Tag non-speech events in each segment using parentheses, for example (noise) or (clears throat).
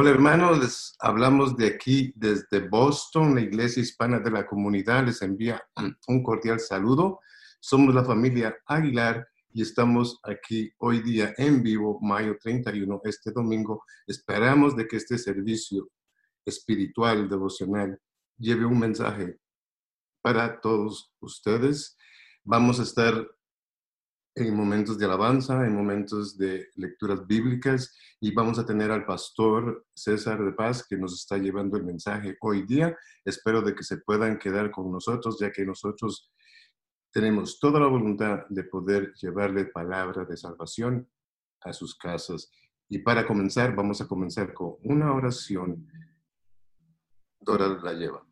Hola hermanos, les hablamos de aquí desde Boston, la Iglesia Hispana de la Comunidad les envía (clears throat) un cordial saludo. Somos la familia Aguilar y estamos aquí hoy día en vivo, mayo 31, este domingo. Esperamos de que este servicio espiritual, devocional, lleve un mensaje para todos ustedes. Vamos a estar en momentos de alabanza, en momentos de lecturas bíblicas y vamos a tener al pastor César de Paz que nos está llevando el mensaje hoy día. Espero de que se puedan quedar con nosotros ya que nosotros tenemos toda la voluntad de poder llevarle palabra de salvación a sus casas. Y para comenzar, vamos a comenzar con una oración. Dora la lleva.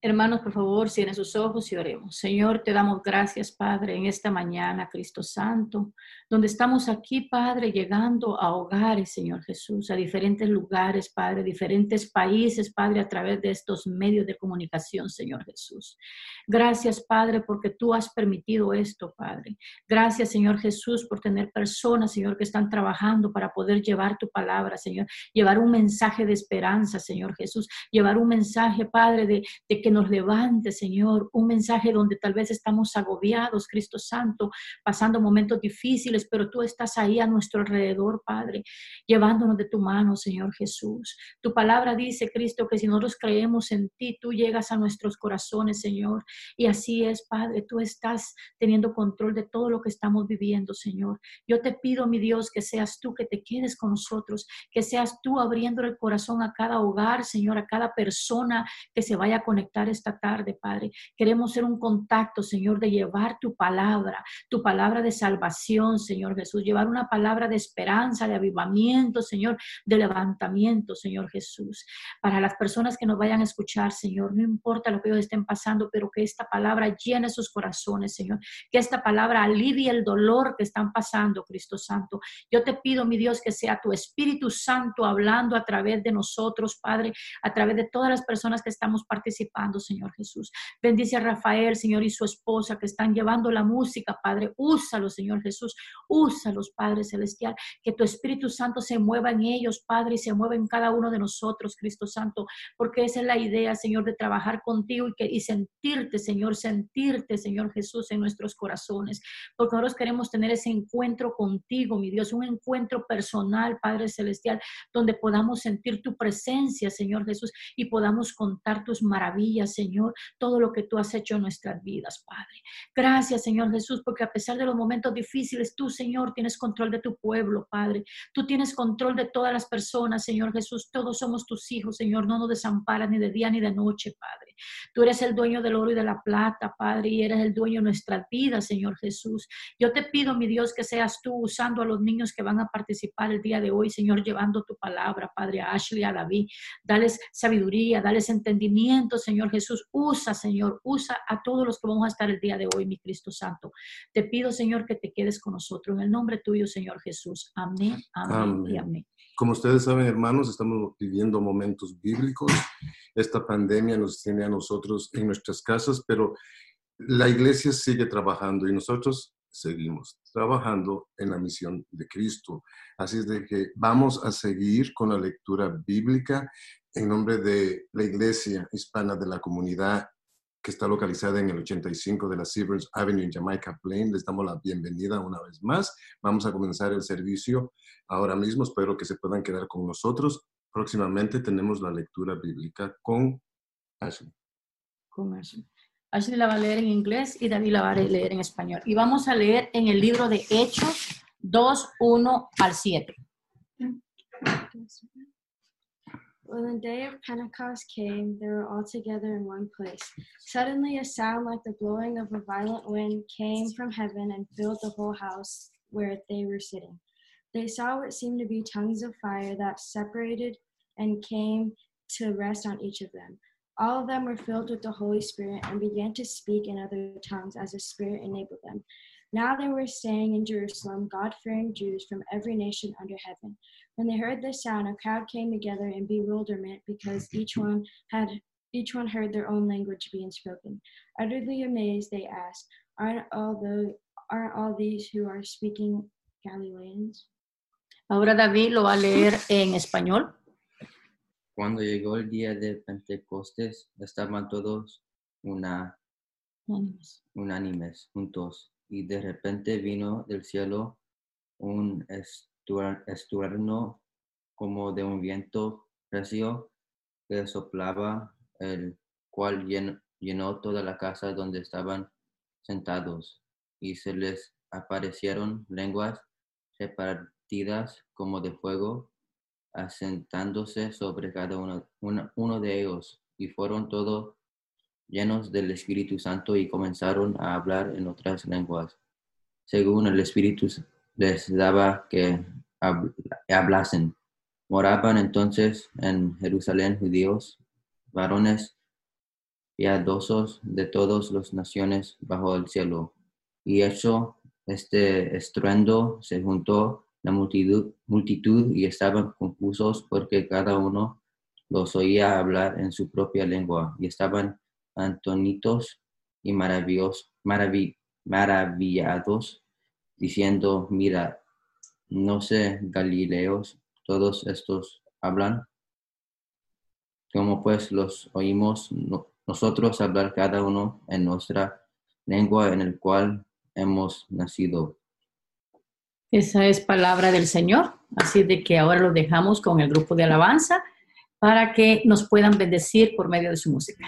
Hermanos, por favor, cierren sus ojos y oremos. Señor, te damos gracias, Padre, en esta mañana, Cristo Santo, donde estamos aquí, Padre, llegando a hogares, Señor Jesús, a diferentes lugares, Padre, diferentes países, Padre, a través de estos medios de comunicación, Señor Jesús. Gracias, Padre, porque tú has permitido esto, Padre. Gracias, Señor Jesús, por tener personas, Señor, que están trabajando para poder llevar tu palabra, Señor, llevar un mensaje de esperanza, Señor Jesús, llevar un mensaje, Padre, de, de que nos levante, Señor, un mensaje donde tal vez estamos agobiados, Cristo Santo, pasando momentos difíciles, pero tú estás ahí a nuestro alrededor, Padre, llevándonos de tu mano, Señor Jesús. Tu palabra dice, Cristo, que si nosotros creemos en ti, tú llegas a nuestros corazones, Señor. Y así es, Padre, tú estás teniendo control de todo lo que estamos viviendo, Señor. Yo te pido, mi Dios, que seas tú que te quedes con nosotros, que seas tú abriendo el corazón a cada hogar, Señor, a cada persona que se vaya a conectar esta tarde, Padre. Queremos ser un contacto, Señor, de llevar tu palabra, tu palabra de salvación, Señor Jesús, llevar una palabra de esperanza, de avivamiento, Señor, de levantamiento, Señor Jesús. Para las personas que nos vayan a escuchar, Señor, no importa lo que ellos estén pasando, pero que esta palabra llene sus corazones, Señor, que esta palabra alivie el dolor que están pasando, Cristo Santo. Yo te pido, mi Dios, que sea tu Espíritu Santo hablando a través de nosotros, Padre, a través de todas las personas que estamos participando Señor Jesús. Bendice a Rafael, Señor, y su esposa que están llevando la música, Padre. Úsalo, Señor Jesús. Úsalos, Padre Celestial. Que tu Espíritu Santo se mueva en ellos, Padre, y se mueva en cada uno de nosotros, Cristo Santo. Porque esa es la idea, Señor, de trabajar contigo y, que, y sentirte, Señor, sentirte, Señor Jesús, en nuestros corazones. Porque nosotros queremos tener ese encuentro contigo, mi Dios, un encuentro personal, Padre Celestial, donde podamos sentir tu presencia, Señor Jesús, y podamos contar tus maravillas Señor, todo lo que tú has hecho en nuestras vidas, Padre. Gracias, Señor Jesús, porque a pesar de los momentos difíciles, tú, Señor, tienes control de tu pueblo, Padre. Tú tienes control de todas las personas, Señor Jesús. Todos somos tus hijos, Señor. No nos desamparas ni de día ni de noche, Padre. Tú eres el dueño del oro y de la plata, Padre, y eres el dueño de nuestras vidas, Señor Jesús. Yo te pido, mi Dios, que seas tú usando a los niños que van a participar el día de hoy, Señor, llevando tu palabra, Padre, a Ashley, a David. Dales sabiduría, dales entendimiento, Señor Jesús, usa, Señor, usa a todos los que vamos a estar el día de hoy, mi Cristo Santo. Te pido, Señor, que te quedes con nosotros. En el nombre tuyo, Señor Jesús. Amén, amén, y amén. Como ustedes saben, hermanos, estamos viviendo momentos bíblicos. Esta pandemia nos tiene a nosotros en nuestras casas, pero la iglesia sigue trabajando y nosotros seguimos trabajando en la misión de Cristo. Así es de que vamos a seguir con la lectura bíblica en nombre de la Iglesia Hispana de la Comunidad que está localizada en el 85 de la Silvers Avenue en Jamaica Plain. Les damos la bienvenida una vez más. Vamos a comenzar el servicio ahora mismo. Espero que se puedan quedar con nosotros. Próximamente tenemos la lectura bíblica con Ashley. Con Ashley. Ashley la va a leer en inglés y David la va a leer en español. Y vamos a leer en el libro de Hechos 2, 1 al 7. When the day of Pentecost came, they were all together in one place. Suddenly, a sound like the blowing of a violent wind came from heaven and filled the whole house where they were sitting. They saw what seemed to be tongues of fire that separated and came to rest on each of them. All of them were filled with the Holy Spirit and began to speak in other tongues as the Spirit enabled them. Now they were staying in Jerusalem, God fearing Jews from every nation under heaven. When they heard this sound, a crowd came together in bewilderment because each one had each one heard their own language being spoken. Utterly amazed, they asked, Aren't all the aren't all these who are speaking Galileans? Ahora David lo va a leer en español. Cuando llegó el día de Pentecostés, estaban todos una, unánimes. juntos, y de repente vino del cielo un estruendo como de un viento recio que soplaba, el cual llen- llenó toda la casa donde estaban sentados, y se les aparecieron lenguas repartidas como de fuego, asentándose sobre cada uno, de ellos, y fueron todos llenos del Espíritu Santo y comenzaron a hablar en otras lenguas, según el Espíritu les daba que habl- hablasen. Moraban entonces en Jerusalén judíos, varones piadosos de todas las naciones bajo el cielo. Y hecho este estruendo, se juntó la multitud, multitud y estaban confusos porque cada uno los oía hablar en su propia lengua y estaban antonitos y maravillos, maravi- maravillados, diciendo, mira, no sé, Galileos, todos estos hablan. Como pues los oímos no- nosotros hablar cada uno en nuestra lengua en el cual hemos nacido. Esa es palabra del Señor. Así de que ahora lo dejamos con el grupo de alabanza para que nos puedan bendecir por medio de su música.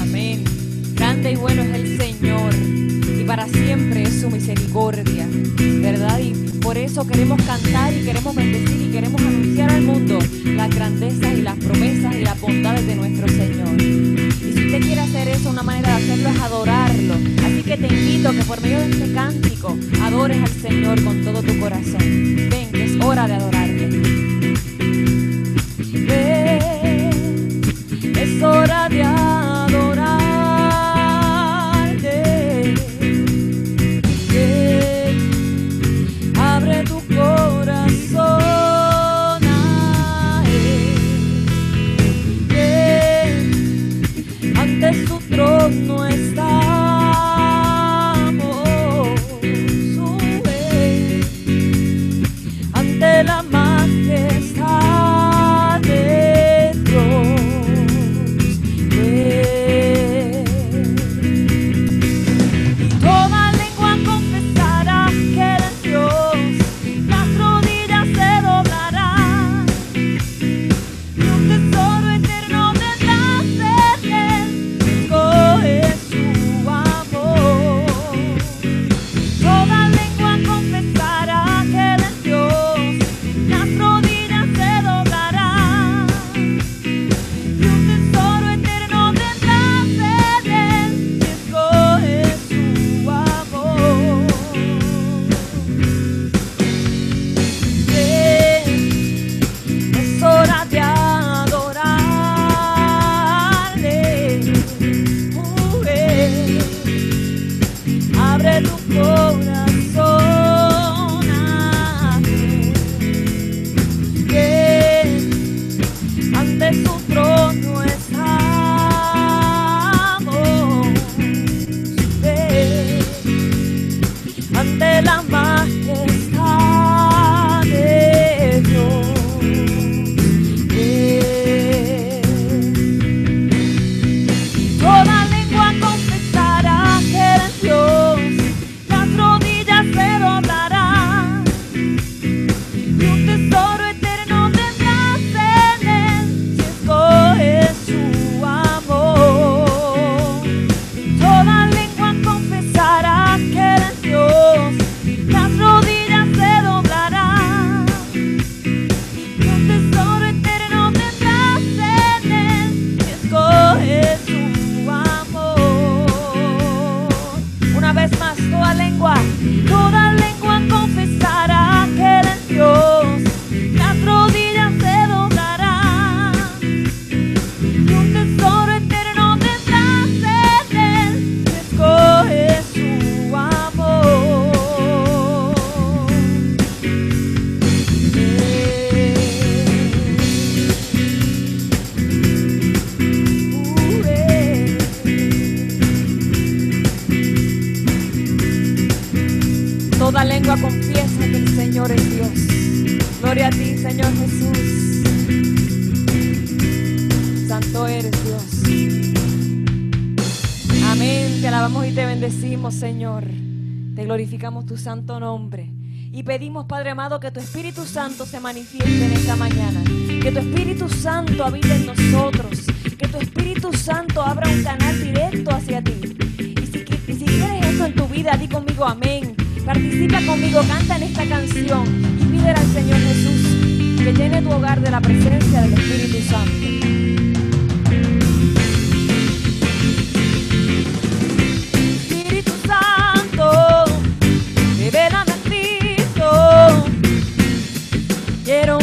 Amén. Grande y bueno es el Señor y para siempre es su misericordia, ¿verdad? Y por eso queremos cantar y queremos bendecir y queremos anunciar al mundo las grandezas y las promesas y las bondades de nuestro Señor. Y si usted quiere hacer eso, una manera de hacerlo es adorarlo. Que te invito a que por medio de este cántico adores al Señor con todo tu corazón. Ven, que es hora de adorarle. Ven, es hora de adorarte. Señor es Dios. Gloria a ti, Señor Jesús. Santo eres Dios. Amén. Te alabamos y te bendecimos, Señor. Te glorificamos tu santo nombre. Y pedimos, Padre amado, que tu Espíritu Santo se manifieste en esta mañana. Que tu Espíritu Santo habite en nosotros. Que tu Espíritu Santo abra un canal directo hacia ti. Y si, quieres eso en tu vida, di conmigo amén. Participa conmigo, canta en esta canción y pídele al Señor Jesús que llene tu hogar de la presencia del Espíritu Santo. Quiero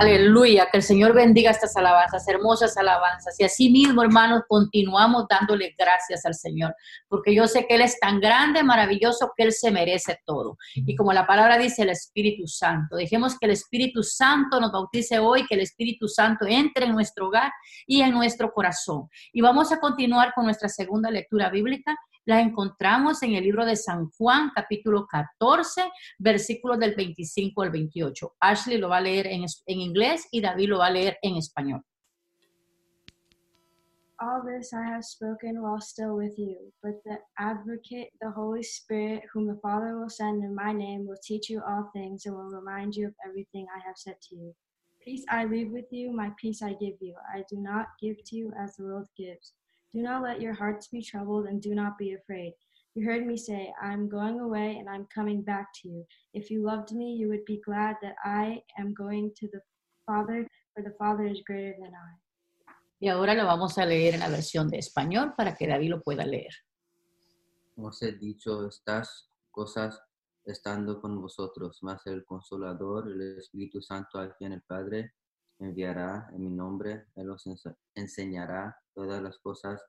Aleluya, que el Señor bendiga estas alabanzas, hermosas alabanzas. Y así mismo, hermanos, continuamos dándole gracias al Señor, porque yo sé que Él es tan grande, maravilloso, que Él se merece todo. Y como la palabra dice, el Espíritu Santo. Dejemos que el Espíritu Santo nos bautice hoy, que el Espíritu Santo entre en nuestro hogar y en nuestro corazón. Y vamos a continuar con nuestra segunda lectura bíblica. La encontramos en el libro de San Juan, capítulo 14, versículos del 25 al 28. Ashley lo va a leer en, en inglés y David lo va a leer en español. All this I have spoken while still with you, but the advocate, the Holy Spirit, whom the Father will send in my name, will teach you all things and will remind you of everything I have said to you. Peace I leave with you, my peace I give you. I do not give to you as the world gives. Do not let your hearts be troubled and do not be afraid. You heard me say, I am going away and I'm coming back to you. If you loved me, you would be glad that I am going to the Father, for the Father is greater than I. Y ahora lo vamos a leer en la versión de español para que David lo pueda leer. Os he dicho estas cosas estando con vosotros, mas el Consolador, el Espíritu Santo, a quien el Padre enviará en mi nombre, Él os ense- enseñará todas las cosas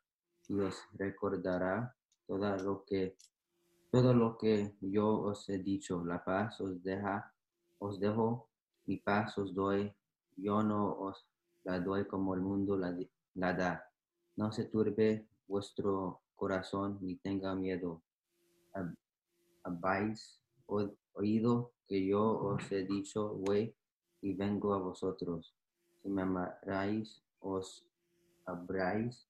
y os recordará todo lo que todo lo que yo os he dicho. La paz os deja, os dejo, mi paz os doy. Yo no os la doy como el mundo la, la da. No se turbe vuestro corazón ni tenga miedo. Hab- Habéis oído que yo os he dicho, voy y vengo a vosotros. Si me amarais, os habráis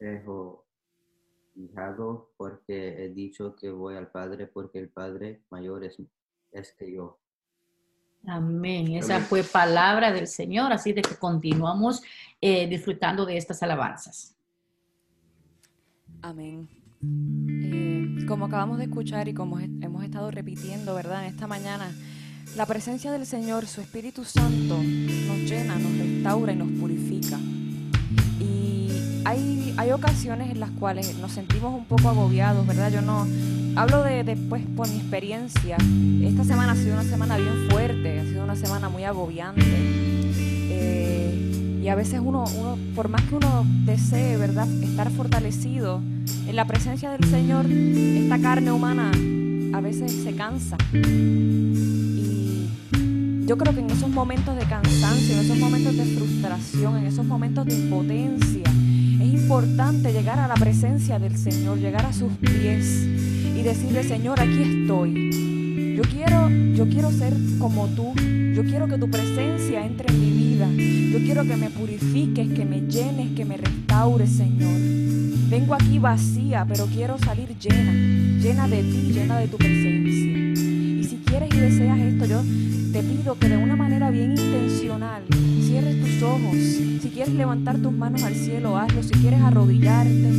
regocijado porque he dicho que voy al Padre, porque el Padre mayor es, es que yo. Amén. Esa Amén. fue palabra del Señor, así de que continuamos eh, disfrutando de estas alabanzas. Amén. Eh, como acabamos de escuchar y como he- hemos estado repitiendo, ¿verdad? En esta mañana, la presencia del Señor, su Espíritu Santo, nos llena, nos restaura y nos purifica. Hay, hay ocasiones en las cuales nos sentimos un poco agobiados, ¿verdad? Yo no hablo de después por mi experiencia. Esta semana ha sido una semana bien fuerte, ha sido una semana muy agobiante. Eh, y a veces uno, uno, por más que uno desee, ¿verdad?, estar fortalecido en la presencia del Señor, esta carne humana a veces se cansa. Y yo creo que en esos momentos de cansancio, en esos momentos de frustración, en esos momentos de impotencia, es importante llegar a la presencia del Señor, llegar a sus pies y decirle, Señor, aquí estoy. Yo quiero, yo quiero ser como tú. Yo quiero que tu presencia entre en mi vida. Yo quiero que me purifiques, que me llenes, que me restaures, Señor. Vengo aquí vacía, pero quiero salir llena, llena de ti, llena de tu presencia. Y si quieres y deseas esto, yo te pido que de una manera bien intencional cierres tus ojos. Si quieres levantar tus manos al cielo, hazlo. Si quieres arrodillarte.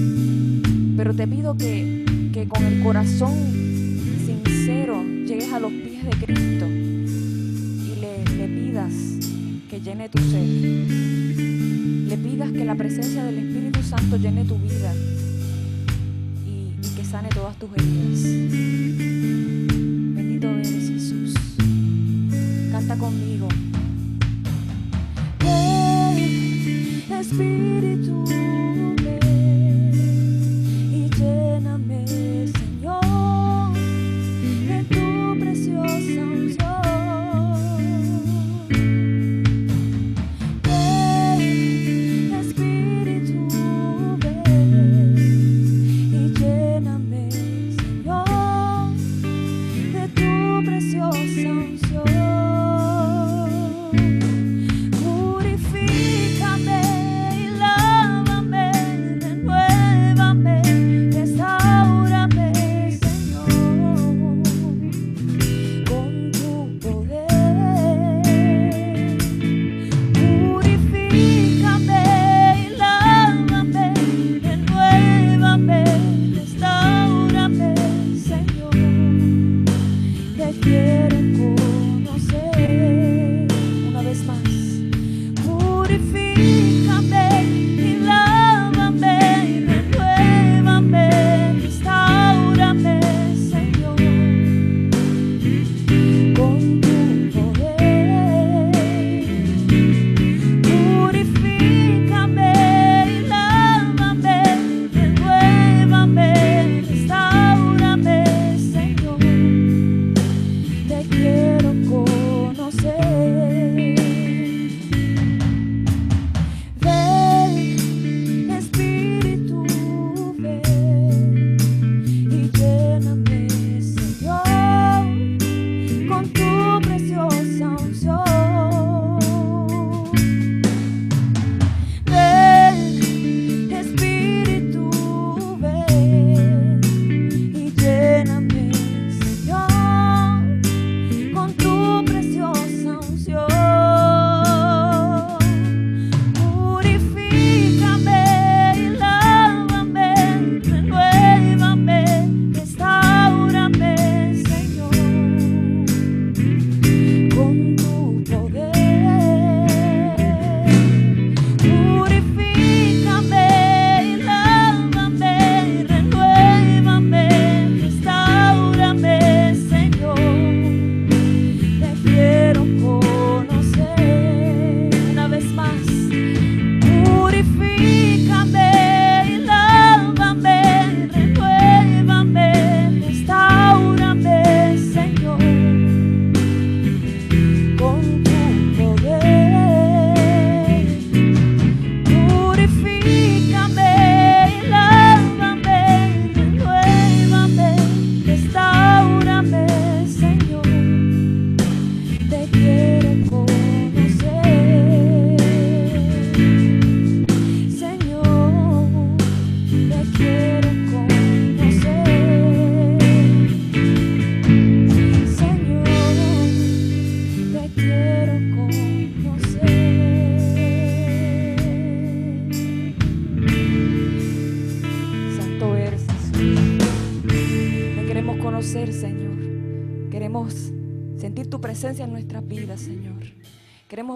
Pero te pido que, que con el corazón sincero llegues a los pies de Cristo y le, le pidas que llene tu ser. Le pidas que la presencia del Espíritu Santo llene tu vida y, y que sane todas tus heridas. Conmigo. Ven, Espíritu,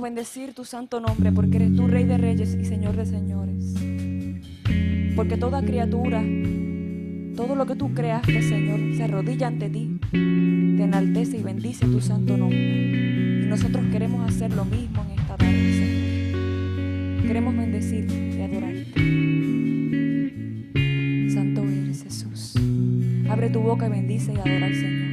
bendecir tu santo nombre porque eres tú Rey de Reyes y Señor de Señores. Porque toda criatura, todo lo que tú creaste, Señor, se arrodilla ante ti, te enaltece y bendice tu santo nombre. Y nosotros queremos hacer lo mismo en esta tarde, Señor. Queremos bendecirte y adorarte. Santo eres Jesús. Abre tu boca y bendice y adora al Señor.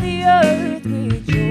the earth rejoice.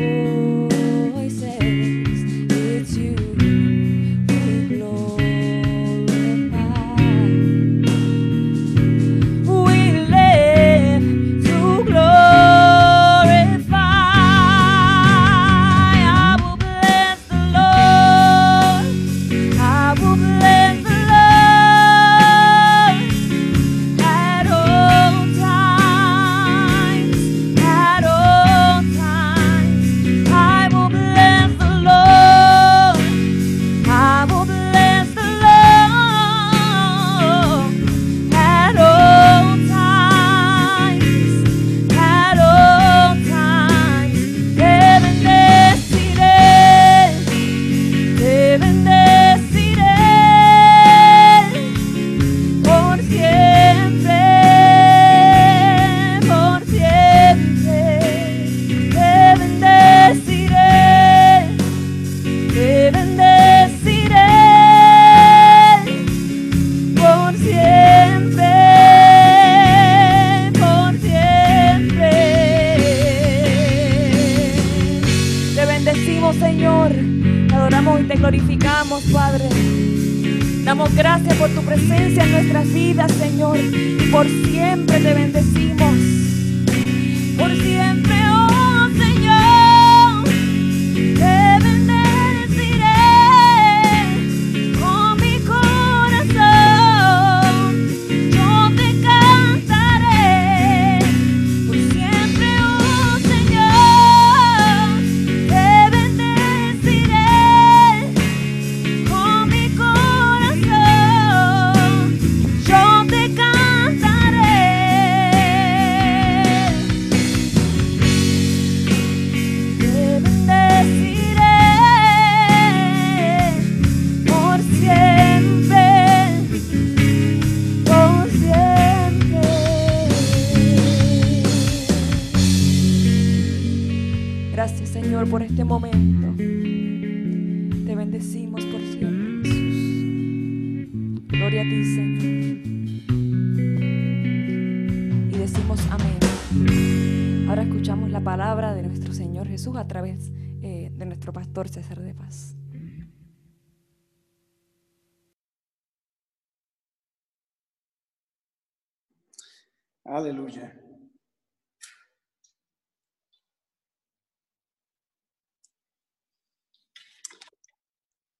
Aleluya.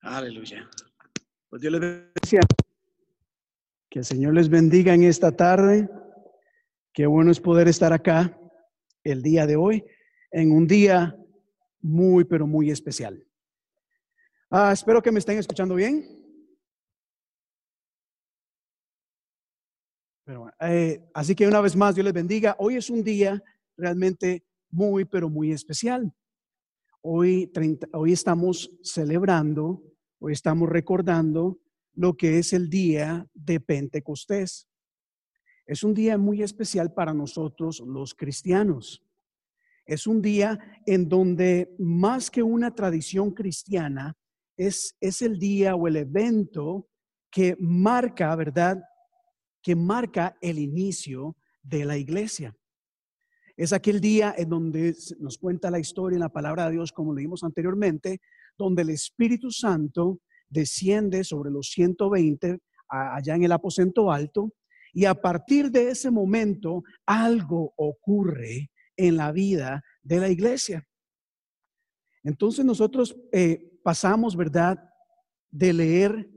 Aleluya. Pues Dios les bendiga. Que el Señor les bendiga en esta tarde. Qué bueno es poder estar acá el día de hoy, en un día muy, pero muy especial. Ah, espero que me estén escuchando bien. Eh, así que una vez más, Dios les bendiga. Hoy es un día realmente muy, pero muy especial. Hoy, 30 hoy estamos celebrando, hoy estamos recordando lo que es el día de Pentecostés. Es un día muy especial para nosotros los cristianos. Es un día en donde más que una tradición cristiana, es, es el día o el evento que marca, ¿verdad? Que marca el inicio de la iglesia. Es aquel día en donde nos cuenta la historia en la palabra de Dios, como leímos anteriormente, donde el Espíritu Santo desciende sobre los 120 allá en el aposento alto y a partir de ese momento algo ocurre en la vida de la iglesia. Entonces nosotros eh, pasamos, ¿verdad?, de leer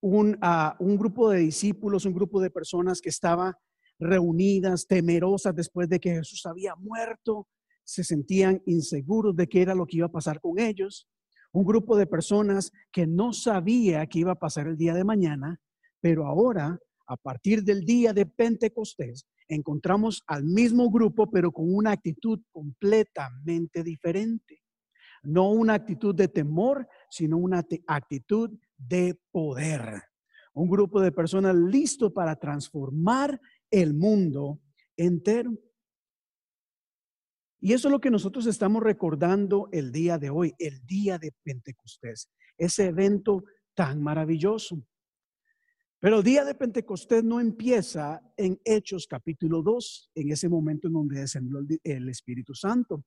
un, a un grupo de discípulos, un grupo de personas que estaba reunidas, temerosas después de que Jesús había muerto, se sentían inseguros de qué era lo que iba a pasar con ellos. Un grupo de personas que no sabía qué iba a pasar el día de mañana, pero ahora, a partir del día de Pentecostés, encontramos al mismo grupo, pero con una actitud completamente diferente. No una actitud de temor, sino una actitud de poder. Un grupo de personas listo para transformar el mundo entero. Y eso es lo que nosotros estamos recordando el día de hoy, el día de Pentecostés, ese evento tan maravilloso. Pero el día de Pentecostés no empieza en Hechos capítulo 2, en ese momento en donde descendió el Espíritu Santo,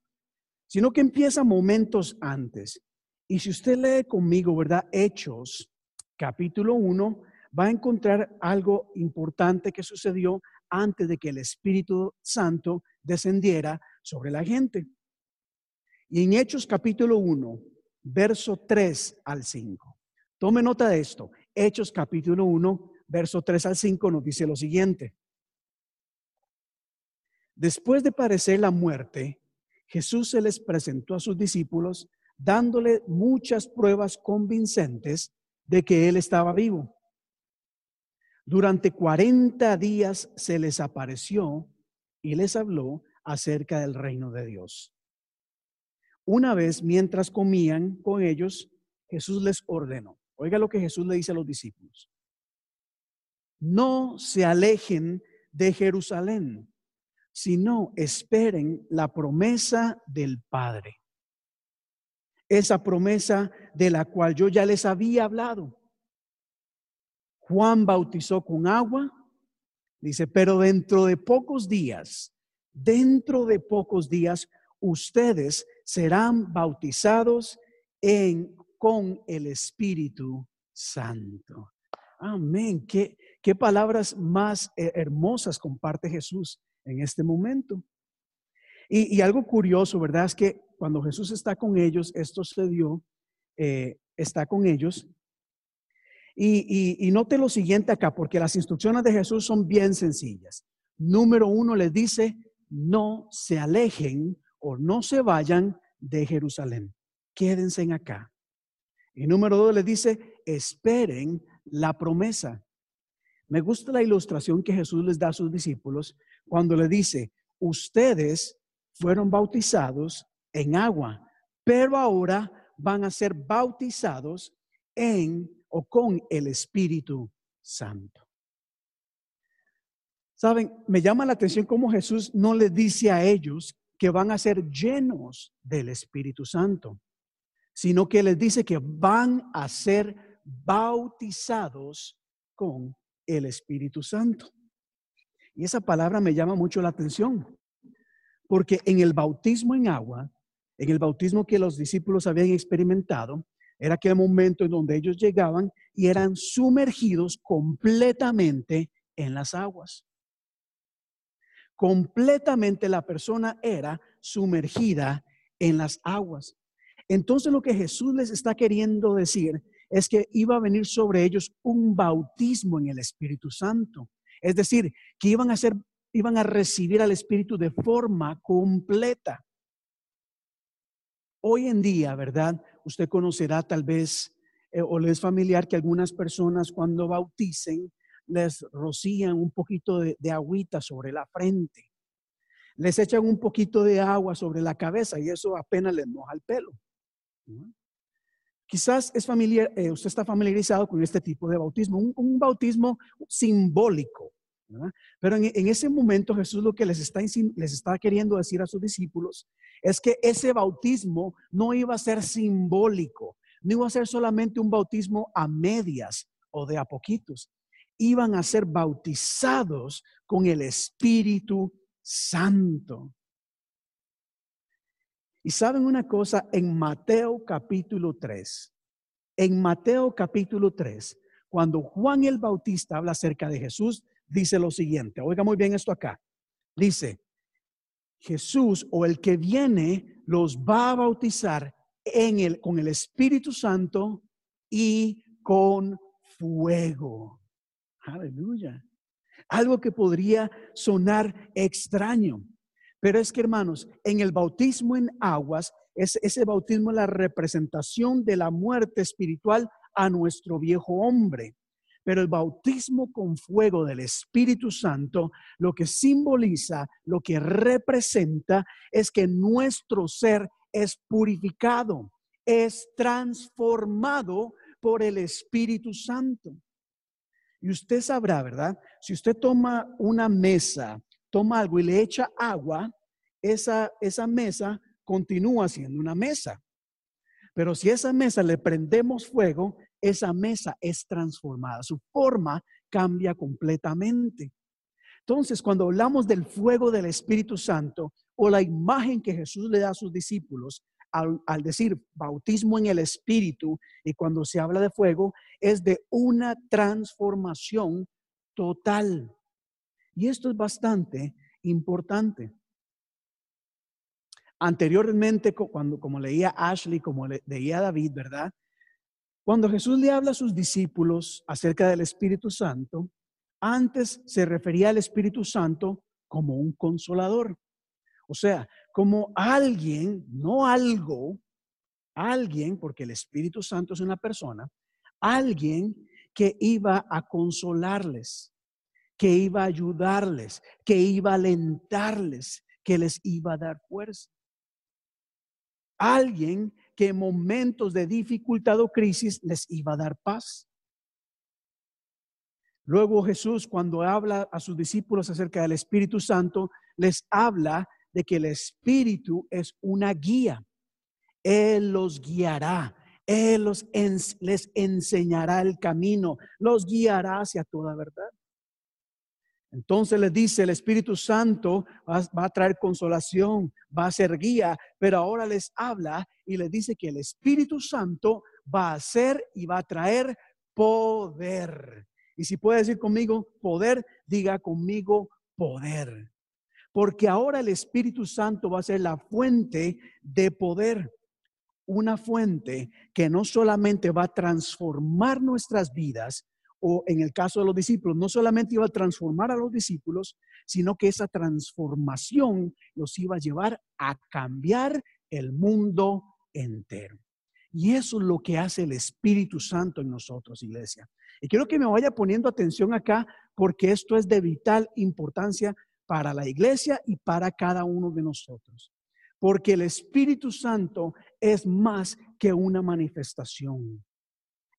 sino que empieza momentos antes. Y si usted lee conmigo, ¿verdad? Hechos capítulo 1, va a encontrar algo importante que sucedió antes de que el Espíritu Santo descendiera sobre la gente. Y en Hechos capítulo 1, verso 3 al 5. Tome nota de esto. Hechos capítulo 1, verso 3 al 5 nos dice lo siguiente. Después de parecer la muerte, Jesús se les presentó a sus discípulos dándole muchas pruebas convincentes de que Él estaba vivo. Durante 40 días se les apareció y les habló acerca del reino de Dios. Una vez, mientras comían con ellos, Jesús les ordenó. Oiga lo que Jesús le dice a los discípulos. No se alejen de Jerusalén, sino esperen la promesa del Padre. Esa promesa de la cual yo ya les había hablado Juan bautizó con agua, dice, pero dentro de pocos días, dentro de pocos días, ustedes serán bautizados en, con el Espíritu Santo. Amén. Qué, qué palabras más eh, hermosas comparte Jesús en este momento. Y, algo curioso, ¿verdad? Es que cuando Jesús está con ellos, esto se dio, eh, está con ellos y, note lo siguiente acá, porque las instrucciones de Jesús son bien sencillas. Número uno les dice, no se alejen o no se vayan de Jerusalén. Quédense acá. Y número dos les dice, esperen la promesa. Me gusta la ilustración que Jesús les da a sus discípulos cuando le dice, ustedes fueron bautizados en agua, pero ahora van a ser bautizados en o con el Espíritu Santo. Saben, me llama la atención cómo Jesús no les dice a ellos que van a ser llenos del Espíritu Santo, sino que les dice que van a ser bautizados con el Espíritu Santo. Y esa palabra me llama mucho la atención, porque en el bautismo en agua, en el bautismo que los discípulos habían experimentado, era aquel momento en donde ellos llegaban y eran sumergidos completamente en las aguas. Completamente la persona era sumergida en las aguas. Entonces lo que Jesús les está queriendo decir es que iba a venir sobre ellos un bautismo en el Espíritu Santo. Es decir, que iban a ser iban a recibir al Espíritu de forma completa. Hoy en día, ¿verdad? Usted conocerá tal vez eh, o le es familiar que algunas personas cuando bauticen les rocían un poquito de, agüita sobre la frente. Les echan un poquito de agua sobre la cabeza y eso apenas les moja el pelo. Quizás es familiar, eh, usted está familiarizado con este tipo de bautismo, un bautismo simbólico. Pero en, ese momento Jesús lo que les está, les queriendo decir a sus discípulos es que ese bautismo no iba a ser simbólico, no iba a ser solamente un bautismo a medias o de a poquitos, iban a ser bautizados con el Espíritu Santo. Y saben una cosa, en Mateo capítulo 3, en Mateo capítulo 3, cuando Juan el Bautista habla acerca de Jesús, dice lo siguiente, oiga muy bien esto acá. Dice, Jesús o el que viene los va a bautizar en el, con el Espíritu Santo y con fuego. Aleluya. Algo que podría sonar extraño. Pero es que, hermanos, en el bautismo en aguas, es, ese bautismo es la representación de la muerte espiritual a nuestro viejo hombre. Pero el bautismo con fuego del Espíritu Santo lo que simboliza, lo que representa es que nuestro ser es purificado, es transformado por el Espíritu Santo. Y usted sabrá, ¿verdad? Si usted toma una mesa, toma algo y le echa agua, esa, esa mesa continúa siendo una mesa. Pero si esa mesa le prendemos fuego, esa mesa es transformada, su forma cambia completamente. Entonces, cuando hablamos del fuego del Espíritu Santo o la imagen que Jesús le da a sus discípulos, al, decir bautismo en el Espíritu y cuando se habla de fuego, es de una transformación total. Y esto es bastante importante. Anteriormente, cuando como leía Ashley, como leía David, ¿verdad? Cuando Jesús le habla a sus discípulos acerca del Espíritu Santo, antes se refería al Espíritu Santo como un consolador. O sea, como alguien, no algo, alguien, porque el Espíritu Santo es una persona, alguien que iba a consolarles, que iba a ayudarles, que iba a alentarles, que les iba a dar fuerza. Alguien que en momentos de dificultad o crisis les iba a dar paz. Luego Jesús, cuando habla a sus discípulos acerca del Espíritu Santo, les habla de que el Espíritu es una guía. Él los guiará, Él los les enseñará el camino, los guiará hacia toda verdad. Entonces les dice, el Espíritu Santo va, a traer consolación, va a ser guía, pero ahora les habla y les dice que el Espíritu Santo va a ser y va a traer poder. Y si puede decir conmigo poder, diga conmigo poder. Porque ahora el Espíritu Santo va a ser la fuente de poder. Una fuente que no solamente va a transformar nuestras vidas, o en el caso de los discípulos, no solamente iba a transformar a los discípulos, sino que esa transformación los iba a llevar a cambiar el mundo entero. Y eso es lo que hace el Espíritu Santo en nosotros, iglesia. Y quiero que me vaya poniendo atención acá porque esto es de vital importancia para la iglesia y para cada uno de nosotros. Porque el Espíritu Santo es más que una manifestación.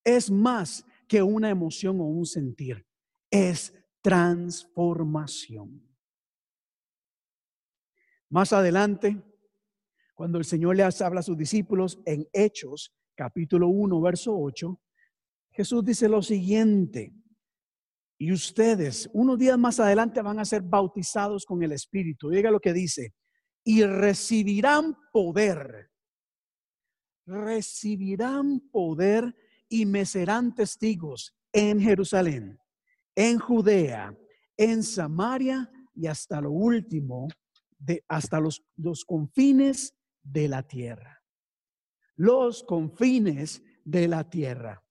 Es más que una emoción o un sentir, es transformación. Más adelante, cuando el Señor les habla a sus discípulos en Hechos, capítulo 1, verso 8, Jesús dice lo siguiente, y ustedes unos días más adelante van a ser bautizados con el Espíritu. Diga lo que dice, y recibirán poder, recibirán poder y me serán testigos en Jerusalén, en Judea, en Samaria y hasta lo último, de, hasta los, los confines de la tierra. Los confines de la tierra.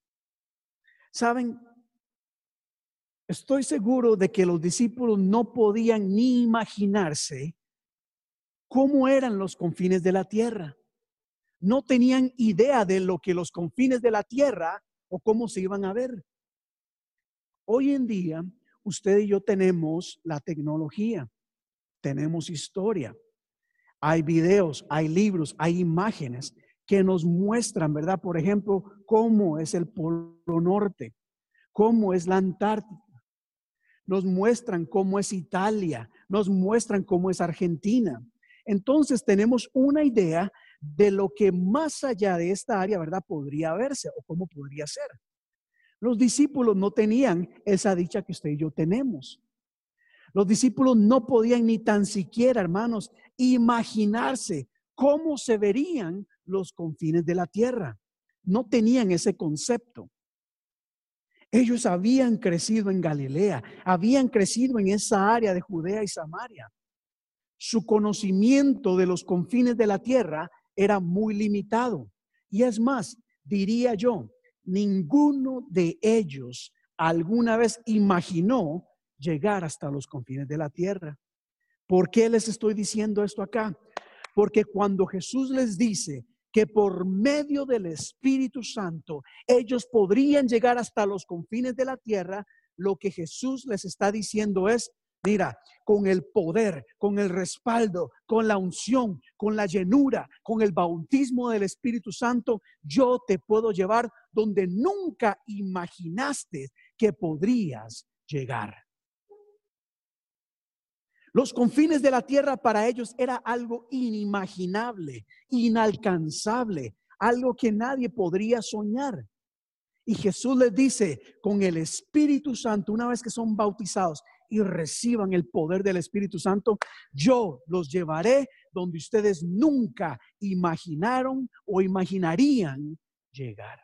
Saben, estoy seguro de que los discípulos no podían ni imaginarse cómo eran los confines de la tierra. No tenían idea de lo que los confines de la tierra o cómo se iban a ver. Hoy en día, usted y yo tenemos la tecnología, tenemos historia, hay videos, hay libros, hay imágenes que nos muestran, ¿verdad? Por ejemplo, cómo es el Polo Norte, cómo es la Antártica. Nos muestran cómo es Italia, nos muestran cómo es Argentina. Entonces tenemos una idea de lo que más allá de esta área, ¿verdad? Podría verse o cómo podría ser. Los discípulos no tenían esa dicha que usted y yo tenemos. Los discípulos no podían ni tan siquiera, hermanos, imaginarse cómo se verían los confines de la tierra. No tenían ese concepto. Ellos habían crecido en Galilea, habían crecido en esa área de Judea y Samaria. Su conocimiento de los confines de la tierra era muy limitado. Y es más, diría yo, ninguno de ellos alguna vez imaginó llegar hasta los confines de la tierra. ¿Por qué les estoy diciendo esto acá? Porque cuando Jesús les dice que por medio del Espíritu Santo ellos podrían llegar hasta los confines de la tierra, lo que Jesús les está diciendo es, mira, con el poder, con el respaldo, con la unción, con la llenura, con el bautismo del Espíritu Santo, yo te puedo llevar donde nunca imaginaste que podrías llegar. Los confines de la tierra para ellos era algo inimaginable, inalcanzable, algo que nadie podría soñar. Y Jesús les dice, con el Espíritu Santo, una vez que son bautizados y reciban el poder del Espíritu Santo, yo los llevaré donde ustedes nunca imaginaron o imaginarían llegar.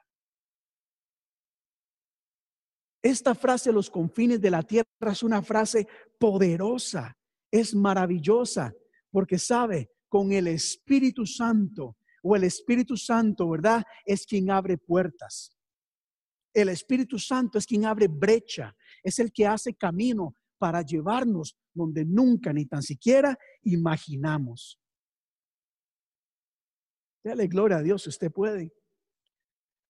Esta frase, los confines de la tierra, es una frase poderosa es maravillosa porque sabe, con el Espíritu Santo o el Espíritu Santo, ¿verdad? Es quien abre puertas. El Espíritu Santo es quien abre brecha, es el que hace camino para llevarnos donde nunca ni tan siquiera imaginamos. Dale gloria a Dios, usted puede.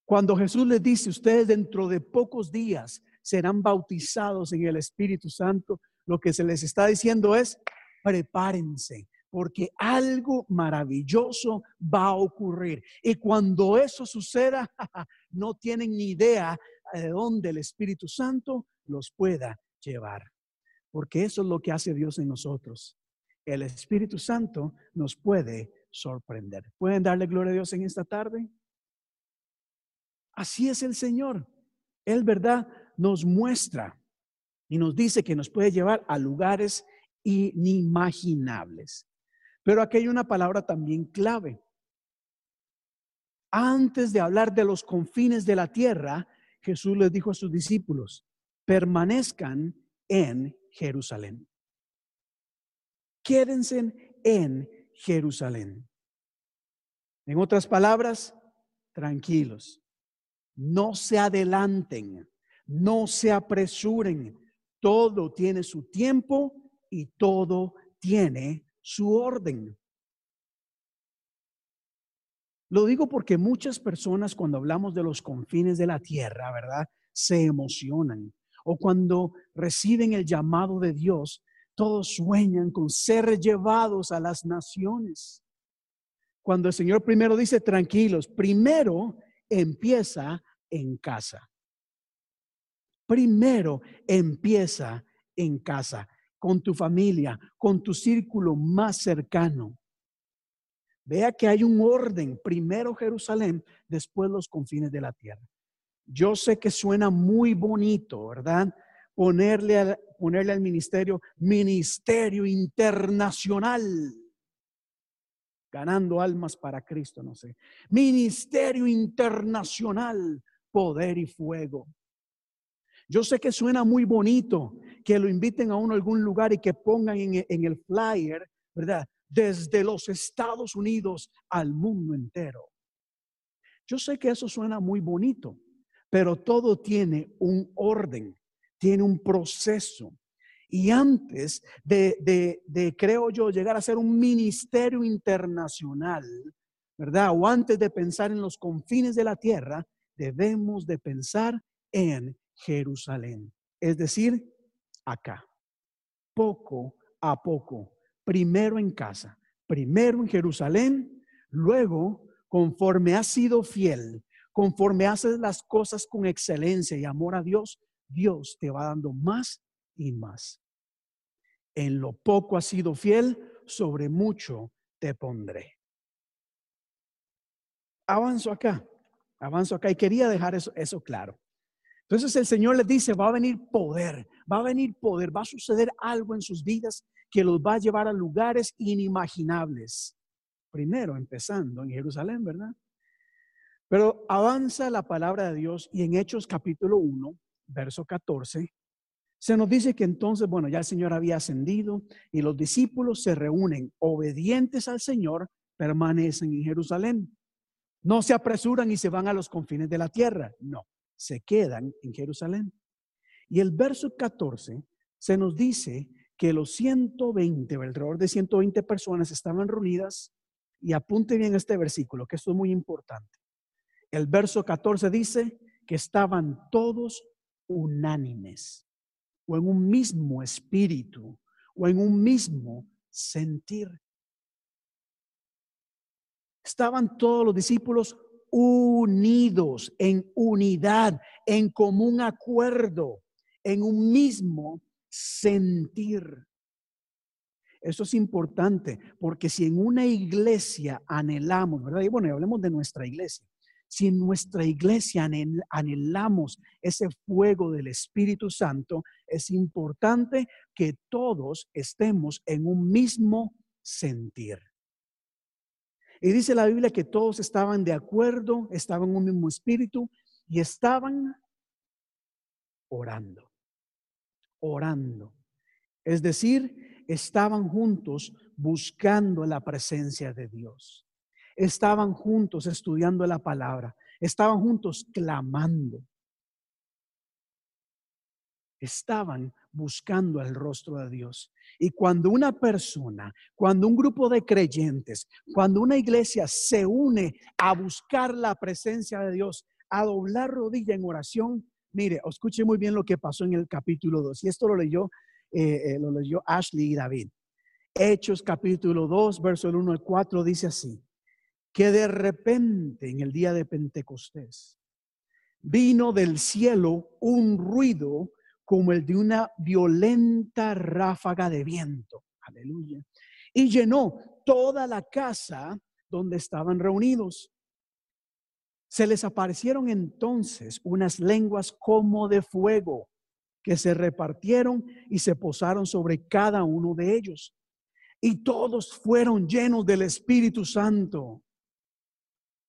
Cuando Jesús les dice, ustedes dentro de pocos días serán bautizados en el Espíritu Santo, lo que se les está diciendo es, prepárense, porque algo maravilloso va a ocurrir. Y cuando eso suceda, (laughs) no tienen ni idea de dónde el Espíritu Santo los pueda llevar. Porque eso es lo que hace Dios en nosotros. El Espíritu Santo nos puede sorprender. ¿Pueden darle gloria a Dios en esta tarde? Así es el Señor. Él, ¿verdad? Nos muestra y nos dice que nos puede llevar a lugares inimaginables. Pero aquí hay una palabra también clave. Antes de hablar de los confines de la tierra, Jesús les dijo a sus discípulos, permanezcan en Jerusalén. Quédense en Jerusalén. En otras palabras, tranquilos. No se adelanten, no se apresuren, todo tiene su tiempo y todo tiene su orden. Lo digo porque muchas personas cuando hablamos de los confines de la tierra, ¿verdad? Se emocionan. O cuando reciben el llamado de Dios, todos sueñan con ser llevados a las naciones. Cuando el Señor primero dice, tranquilos, primero empieza en casa primero empieza en casa. con tu familia, con tu círculo más cercano. Vea que hay un orden, primero Jerusalén, después los confines de la tierra. Yo sé que suena muy bonito, ¿verdad? Ponerle al, ministerio, ministerio internacional, ganando almas para Cristo, no sé. Ministerio internacional, poder y fuego. Yo sé que suena muy bonito que lo inviten a uno a algún lugar y que pongan en, en el flyer, ¿verdad? Desde los Estados Unidos al mundo entero. Yo sé que eso suena muy bonito, pero todo tiene un orden, tiene un proceso. Y antes de, creo yo, llegar a ser un ministerio internacional, ¿verdad? O antes de pensar en los confines de la tierra, debemos de pensar en Jerusalén. Es decir, acá. Poco a poco. Primero en casa, primero en Jerusalén, luego, conforme has sido fiel, conforme haces las cosas con excelencia y amor a Dios, Dios te va dando más y más. En lo poco has sido fiel, sobre mucho te pondré. Avanzo acá, avanzo acá y quería dejar eso, eso claro. Entonces el Señor les dice, va a venir poder, va a venir poder, va a suceder algo en sus vidas que los va a llevar a lugares inimaginables. Primero, empezando en Jerusalén, ¿verdad? Pero avanza la palabra de Dios y en Hechos capítulo 1, verso 14, se nos dice que entonces, bueno, ya el Señor había ascendido y los discípulos se reúnen obedientes al Señor, permanecen en Jerusalén. No se apresuran y se van a los confines de la tierra, no se quedan en Jerusalén. Y el verso 14 se nos dice que los 120, alrededor de 120 personas estaban reunidas. Y apunte bien este versículo, que esto es muy importante. El verso 14 dice que estaban todos unánimes, o en un mismo espíritu, o en un mismo sentir. Estaban todos los discípulos unidos en unidad, en común acuerdo, en un mismo sentir. Eso es importante, porque si en una iglesia anhelamos, ¿verdad? Y bueno, hablemos de nuestra iglesia. Si en nuestra iglesia anhelamos ese fuego del Espíritu Santo, es importante que todos estemos en un mismo sentir. Y dice la Biblia que todos estaban de acuerdo, estaban en un mismo espíritu y estaban orando, orando. Es decir, estaban juntos buscando la presencia de Dios. Estaban juntos estudiando la palabra. Estaban juntos clamando. Estaban buscando el rostro de Dios. Y cuando una persona, cuando un grupo de creyentes, cuando una iglesia se une a buscar la presencia de Dios, a doblar rodilla en oración, mire, escuche muy bien lo que pasó en el capítulo 2. Y esto lo leyó, eh, eh, lo leyó Ashley y David. Hechos capítulo 2, verso 1 al 4 dice así, que de repente en el día de Pentecostés vino del cielo un ruido como el de una violenta ráfaga de viento. Aleluya. Y llenó toda la casa donde estaban reunidos. Se les aparecieron entonces unas lenguas como de fuego que se repartieron y se posaron sobre cada uno de ellos. Y todos fueron llenos del Espíritu Santo.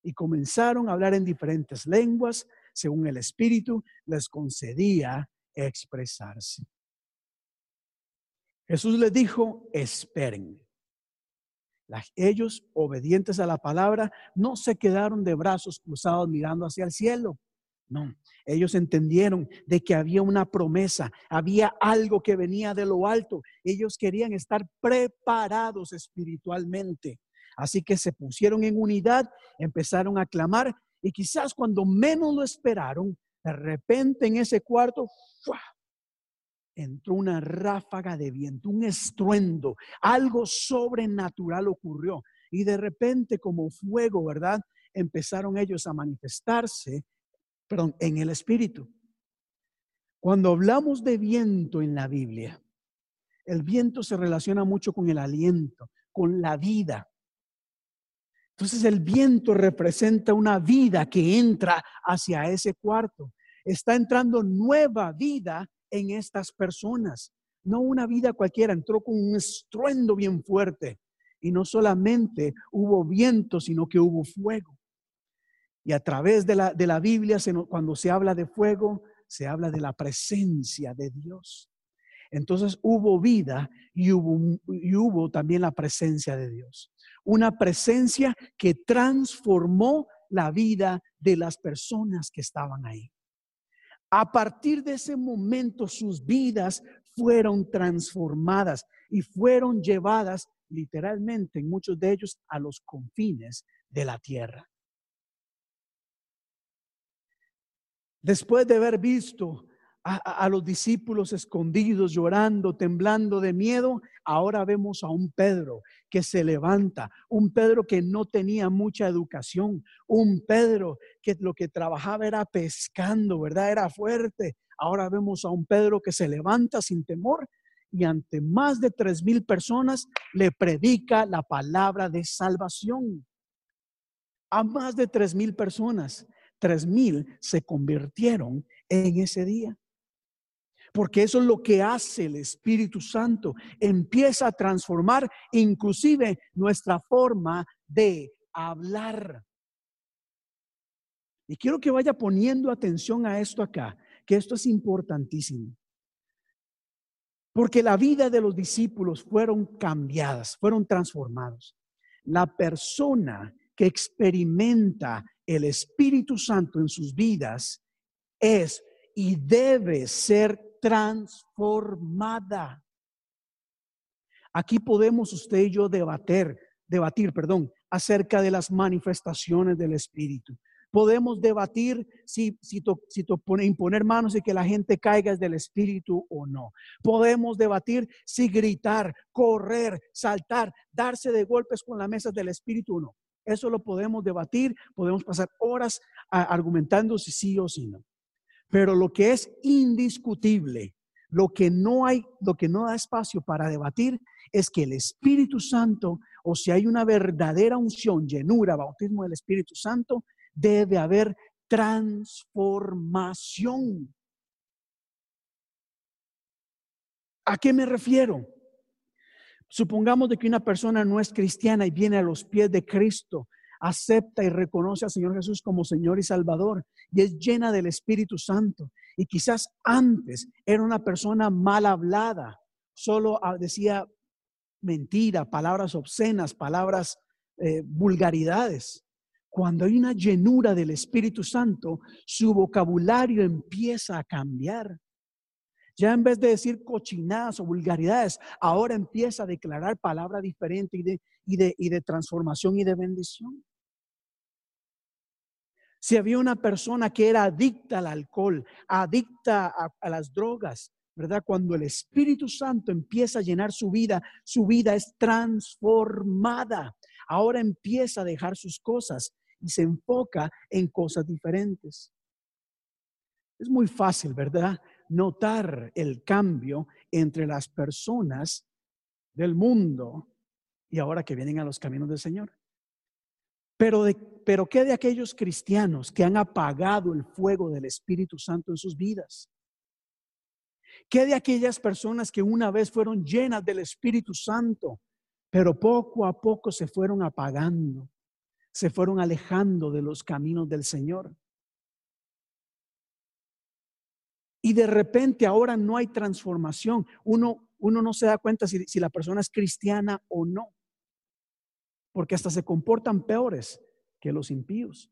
Y comenzaron a hablar en diferentes lenguas, según el Espíritu les concedía expresarse. Jesús les dijo, esperen. ellos, obedientes a la palabra, no se quedaron de brazos cruzados mirando hacia el cielo. No, ellos entendieron de que había una promesa, había algo que venía de lo alto. Ellos querían estar preparados espiritualmente. Así que se pusieron en unidad, empezaron a clamar y quizás cuando menos lo esperaron, de repente en ese cuarto entró una ráfaga de viento, un estruendo, algo sobrenatural ocurrió. Y de repente como fuego, ¿verdad? Empezaron ellos a manifestarse, perdón, en el espíritu. Cuando hablamos de viento en la Biblia, El viento se relaciona mucho con el aliento, con la vida. Entonces el viento representa una vida que entra hacia ese cuarto. Está entrando nueva vida en estas personas. No una vida cualquiera, entró con un estruendo bien fuerte. Y no solamente hubo viento, sino que hubo fuego. Y a través de la, de la Biblia, cuando se habla de fuego, se habla de la presencia de Dios. Entonces hubo vida y hubo, y hubo también la presencia de Dios. Una presencia que transformó la vida de las personas que estaban ahí. A partir de ese momento sus vidas fueron transformadas y fueron llevadas literalmente en muchos de ellos a los confines de la tierra. Después de haber visto a, los discípulos escondidos, llorando, temblando de miedo, ahora vemos a un Pedro que se levanta, un Pedro que no tenía mucha educación, un Pedro que lo que trabajaba era pescando, ¿verdad? Era fuerte. Ahora vemos a un Pedro que se levanta sin temor y ante más de tres mil personas le predica la palabra de salvación. A más de tres mil personas, tres mil se convirtieron en ese día. Porque eso es lo que hace el Espíritu Santo. Empieza a transformar inclusive nuestra forma de hablar. Y quiero que vaya poniendo atención a esto acá, que esto es importantísimo. Porque la vida de los discípulos fueron cambiadas, fueron transformados. La persona que experimenta el Espíritu Santo en sus vidas es y debe ser transformada. Aquí podemos usted y yo debatir, debatir, perdón, acerca de las manifestaciones del Espíritu. Podemos debatir si, si, si imponer manos y que la gente caiga del Espíritu o no. Podemos debatir si gritar, correr, saltar, darse de golpes con la mesa del Espíritu o no. Eso lo podemos debatir, podemos pasar horas argumentando si sí o si no. Pero lo que es indiscutible, lo que no hay, lo que no da espacio para debatir es que el Espíritu Santo, o si hay una verdadera unción, llenura, bautismo del Espíritu Santo, debe haber transformación. ¿A qué me refiero? Supongamos de que una persona no es cristiana y viene a los pies de Cristo acepta y reconoce al Señor Jesús como Señor y Salvador y es llena del Espíritu Santo. Y quizás antes era una persona mal hablada, solo ah, decía mentira, palabras obscenas, palabras eh, vulgaridades. Cuando hay una llenura del Espíritu Santo, su vocabulario empieza a cambiar. Ya en vez de decir cochinadas o vulgaridades, ahora empieza a declarar palabra diferente y de, y de, y de transformación y de bendición. Si había una persona que era adicta al alcohol, adicta a, las drogas, ¿verdad? Cuando el Espíritu Santo empieza a llenar su vida, su vida es transformada. Ahora empieza a dejar sus cosas y se enfoca en cosas diferentes. Es muy fácil, ¿verdad? Notar el cambio entre las personas del mundo y ahora que vienen a los caminos del Señor. Pero, de, pero ¿qué de aquellos cristianos que han apagado el fuego del Espíritu Santo en sus vidas? ¿Qué de aquellas personas que una vez fueron llenas del Espíritu Santo, pero poco a poco se fueron apagando, se fueron alejando de los caminos del Señor? Y de repente ahora no hay transformación. Uno, uno no se da cuenta si, si la persona es cristiana o no porque hasta se comportan peores que los impíos.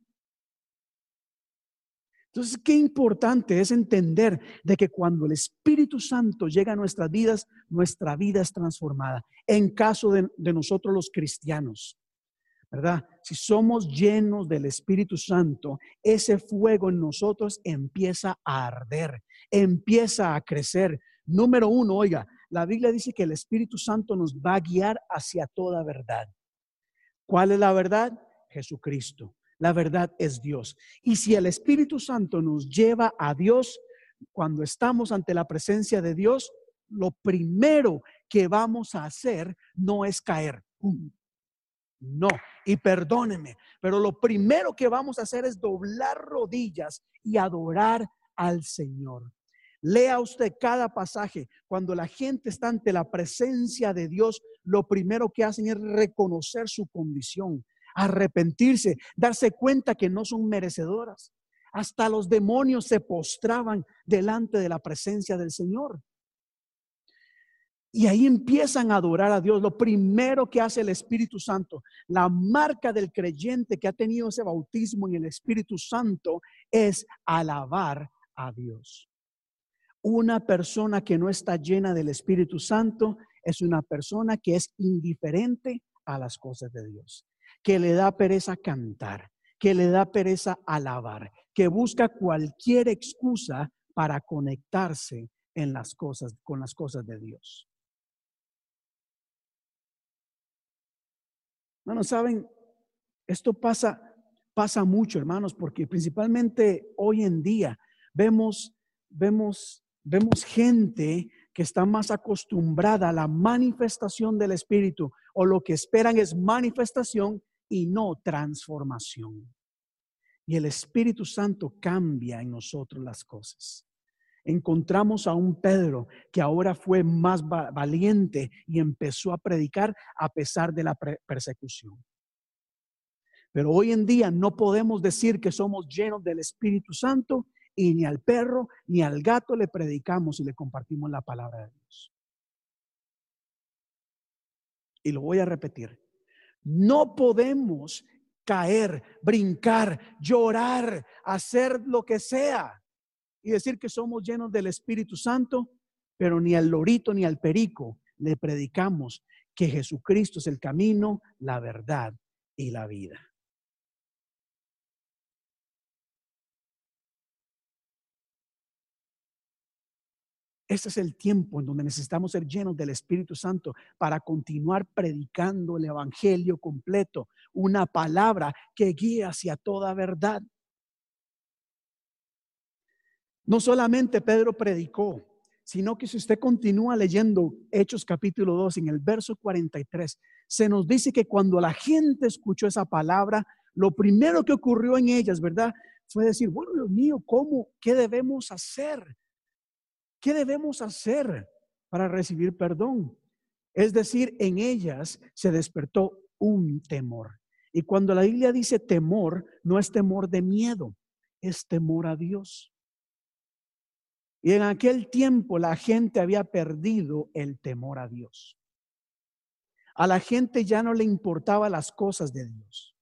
Entonces, qué importante es entender de que cuando el Espíritu Santo llega a nuestras vidas, nuestra vida es transformada. En caso de, de nosotros los cristianos, ¿verdad? Si somos llenos del Espíritu Santo, ese fuego en nosotros empieza a arder, empieza a crecer. Número uno, oiga, la Biblia dice que el Espíritu Santo nos va a guiar hacia toda verdad. ¿Cuál es la verdad? Jesucristo. La verdad es Dios. Y si el Espíritu Santo nos lleva a Dios, cuando estamos ante la presencia de Dios, lo primero que vamos a hacer no es caer. ¡Pum! No, y perdóneme, pero lo primero que vamos a hacer es doblar rodillas y adorar al Señor. Lea usted cada pasaje. Cuando la gente está ante la presencia de Dios, lo primero que hacen es reconocer su condición, arrepentirse, darse cuenta que no son merecedoras. Hasta los demonios se postraban delante de la presencia del Señor. Y ahí empiezan a adorar a Dios. Lo primero que hace el Espíritu Santo, la marca del creyente que ha tenido ese bautismo en el Espíritu Santo es alabar a Dios. Una persona que no está llena del Espíritu Santo es una persona que es indiferente a las cosas de Dios, que le da pereza cantar, que le da pereza alabar, que busca cualquier excusa para conectarse en las cosas con las cosas de Dios. Hermanos, saben, esto pasa, pasa mucho, hermanos, porque principalmente hoy en día vemos, vemos, vemos gente que está más acostumbrada a la manifestación del Espíritu o lo que esperan es manifestación y no transformación. Y el Espíritu Santo cambia en nosotros las cosas encontramos a un Pedro que ahora fue más valiente y empezó a predicar a pesar de la persecución. Pero hoy en día no podemos decir que somos llenos del Espíritu Santo y ni al perro ni al gato le predicamos y le compartimos la palabra de Dios. Y lo voy a repetir. No podemos caer, brincar, llorar, hacer lo que sea y decir que somos llenos del Espíritu Santo, pero ni al lorito ni al perico le predicamos que Jesucristo es el camino, la verdad y la vida. Ese es el tiempo en donde necesitamos ser llenos del Espíritu Santo para continuar predicando el Evangelio completo, una palabra que guíe hacia toda verdad. No solamente Pedro predicó, sino que si usted continúa leyendo Hechos capítulo 2 en el verso 43, se nos dice que cuando la gente escuchó esa palabra, lo primero que ocurrió en ellas, ¿verdad? Fue decir, bueno, Dios mío, ¿cómo? ¿Qué debemos hacer? ¿Qué debemos hacer para recibir perdón? Es decir, en ellas se despertó un temor. Y cuando la Biblia dice temor, no es temor de miedo, es temor a Dios. Y en aquel tiempo la gente había perdido el temor a Dios. A la gente ya no le importaban las cosas de Dios.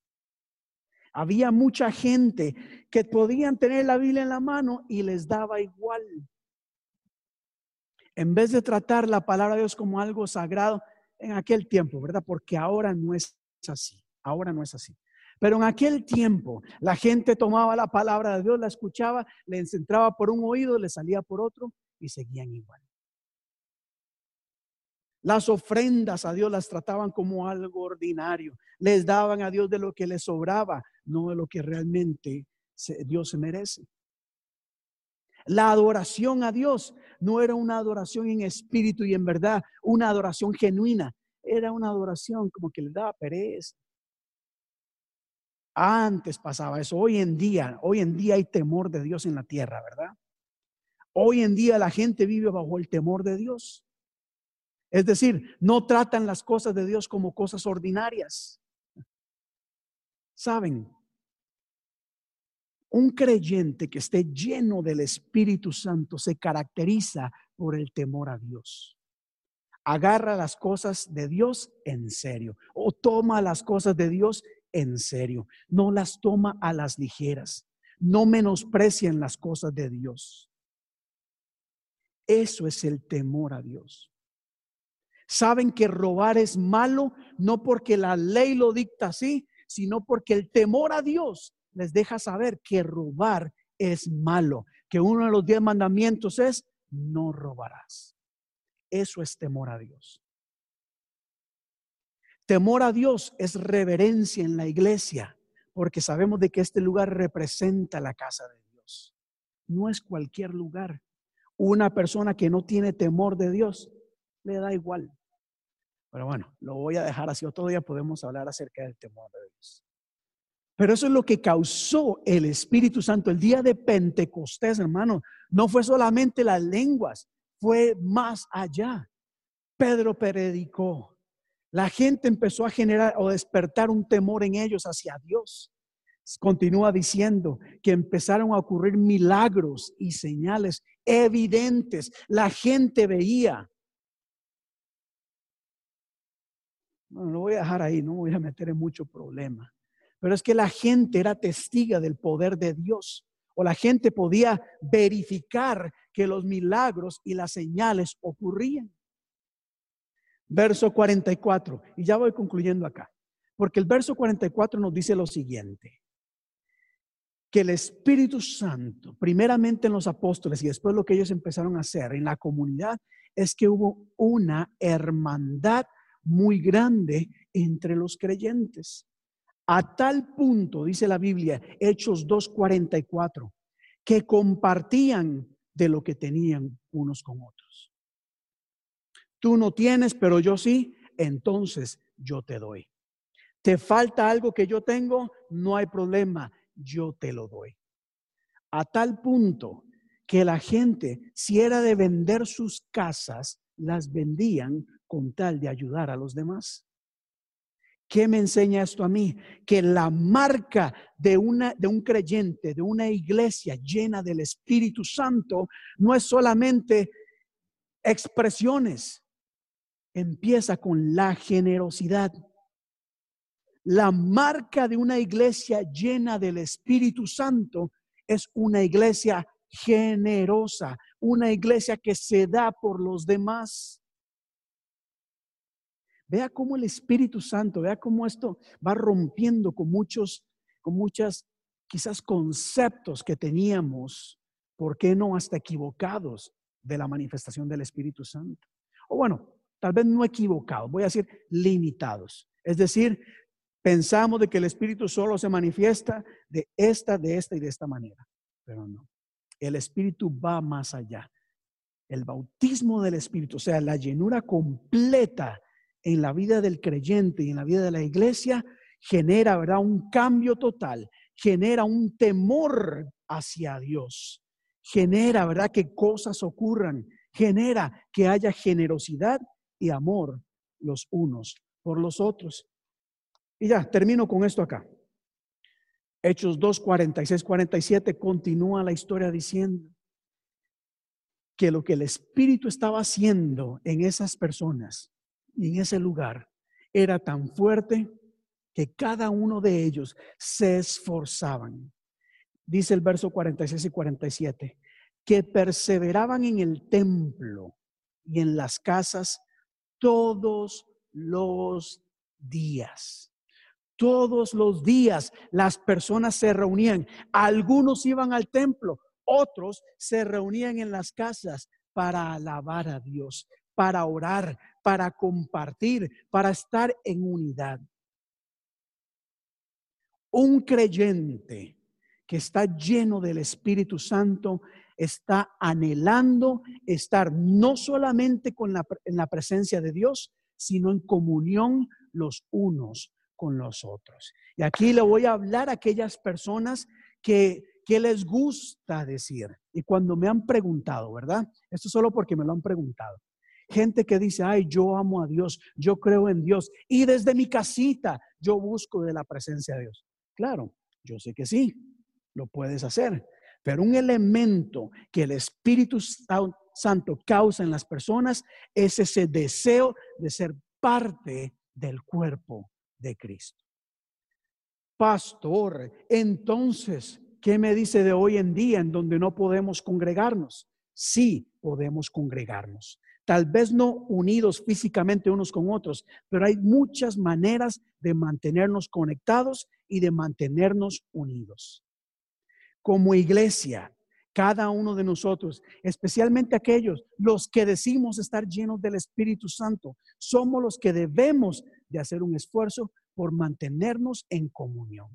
Había mucha gente que podían tener la Biblia en la mano y les daba igual. En vez de tratar la palabra de Dios como algo sagrado en aquel tiempo, ¿verdad? Porque ahora no es así. Ahora no es así. Pero en aquel tiempo la gente tomaba la palabra de Dios, la escuchaba, le entraba por un oído, le salía por otro y seguían igual. Las ofrendas a Dios las trataban como algo ordinario. Les daban a Dios de lo que les sobraba, no de lo que realmente Dios se merece. La adoración a Dios no era una adoración en espíritu y en verdad, una adoración genuina. Era una adoración como que le daba pereza. Antes pasaba eso. Hoy en día, hoy en día hay temor de Dios en la tierra, ¿verdad? Hoy en día la gente vive bajo el temor de Dios. Es decir, no tratan las cosas de Dios como cosas ordinarias. Saben, un creyente que esté lleno del Espíritu Santo se caracteriza por el temor a Dios. Agarra las cosas de Dios en serio o toma las cosas de Dios en serio, no las toma a las ligeras, no menosprecian las cosas de Dios. Eso es el temor a Dios. Saben que robar es malo no porque la ley lo dicta así, sino porque el temor a Dios les deja saber que robar es malo, que uno de los diez mandamientos es no robarás. Eso es temor a Dios. Temor a Dios es reverencia en la iglesia, porque sabemos de que este lugar representa la casa de Dios. No es cualquier lugar. Una persona que no tiene temor de Dios, le da igual. Pero bueno, lo voy a dejar así. Otro día podemos hablar acerca del temor de Dios. Pero eso es lo que causó el Espíritu Santo. El día de Pentecostés, hermano, no fue solamente las lenguas, fue más allá. Pedro predicó. La gente empezó a generar o despertar un temor en ellos hacia Dios. Continúa diciendo que empezaron a ocurrir milagros y señales evidentes. La gente veía. Bueno, lo voy a dejar ahí, no voy a meter en mucho problema. Pero es que la gente era testiga del poder de Dios. O la gente podía verificar que los milagros y las señales ocurrían. Verso 44. Y ya voy concluyendo acá. Porque el verso 44 nos dice lo siguiente. Que el Espíritu Santo, primeramente en los apóstoles y después lo que ellos empezaron a hacer en la comunidad, es que hubo una hermandad muy grande entre los creyentes. A tal punto, dice la Biblia, Hechos 2.44, que compartían de lo que tenían unos con otros. Tú no tienes, pero yo sí, entonces yo te doy. ¿Te falta algo que yo tengo? No hay problema, yo te lo doy. A tal punto que la gente, si era de vender sus casas, las vendían con tal de ayudar a los demás. ¿Qué me enseña esto a mí? Que la marca de, una, de un creyente, de una iglesia llena del Espíritu Santo, no es solamente expresiones, empieza con la generosidad. La marca de una iglesia llena del Espíritu Santo es una iglesia generosa, una iglesia que se da por los demás. Vea cómo el Espíritu Santo, vea cómo esto va rompiendo con muchos, con muchas quizás conceptos que teníamos, ¿por qué no hasta equivocados de la manifestación del Espíritu Santo? O bueno, tal vez no equivocados, voy a decir limitados. Es decir, pensamos de que el Espíritu solo se manifiesta de esta, de esta y de esta manera, pero no. El Espíritu va más allá. El bautismo del Espíritu, o sea, la llenura completa en la vida del creyente y en la vida de la iglesia genera, ¿verdad? Un cambio total, genera un temor hacia Dios, genera, ¿verdad? Que cosas ocurran, genera que haya generosidad y amor los unos por los otros. Y ya, termino con esto acá. Hechos 2, 46, 47 continúa la historia diciendo que lo que el Espíritu estaba haciendo en esas personas y en ese lugar era tan fuerte que cada uno de ellos se esforzaban. Dice el verso 46 y 47, que perseveraban en el templo y en las casas todos los días. Todos los días las personas se reunían. Algunos iban al templo, otros se reunían en las casas para alabar a Dios, para orar, para compartir, para estar en unidad. Un creyente que está lleno del Espíritu Santo está anhelando estar no solamente con la, en la presencia de Dios, sino en comunión los unos con los otros. Y aquí le voy a hablar a aquellas personas que, que les gusta decir. Y cuando me han preguntado, ¿verdad? Esto solo porque me lo han preguntado. Gente que dice, ay, yo amo a Dios, yo creo en Dios y desde mi casita yo busco de la presencia de Dios. Claro, yo sé que sí, lo puedes hacer, pero un elemento que el Espíritu Santo causa en las personas es ese deseo de ser parte del cuerpo de Cristo. Pastor, entonces, ¿qué me dice de hoy en día en donde no podemos congregarnos? Sí, podemos congregarnos tal vez no unidos físicamente unos con otros, pero hay muchas maneras de mantenernos conectados y de mantenernos unidos. Como iglesia, cada uno de nosotros, especialmente aquellos, los que decimos estar llenos del Espíritu Santo, somos los que debemos de hacer un esfuerzo por mantenernos en comunión.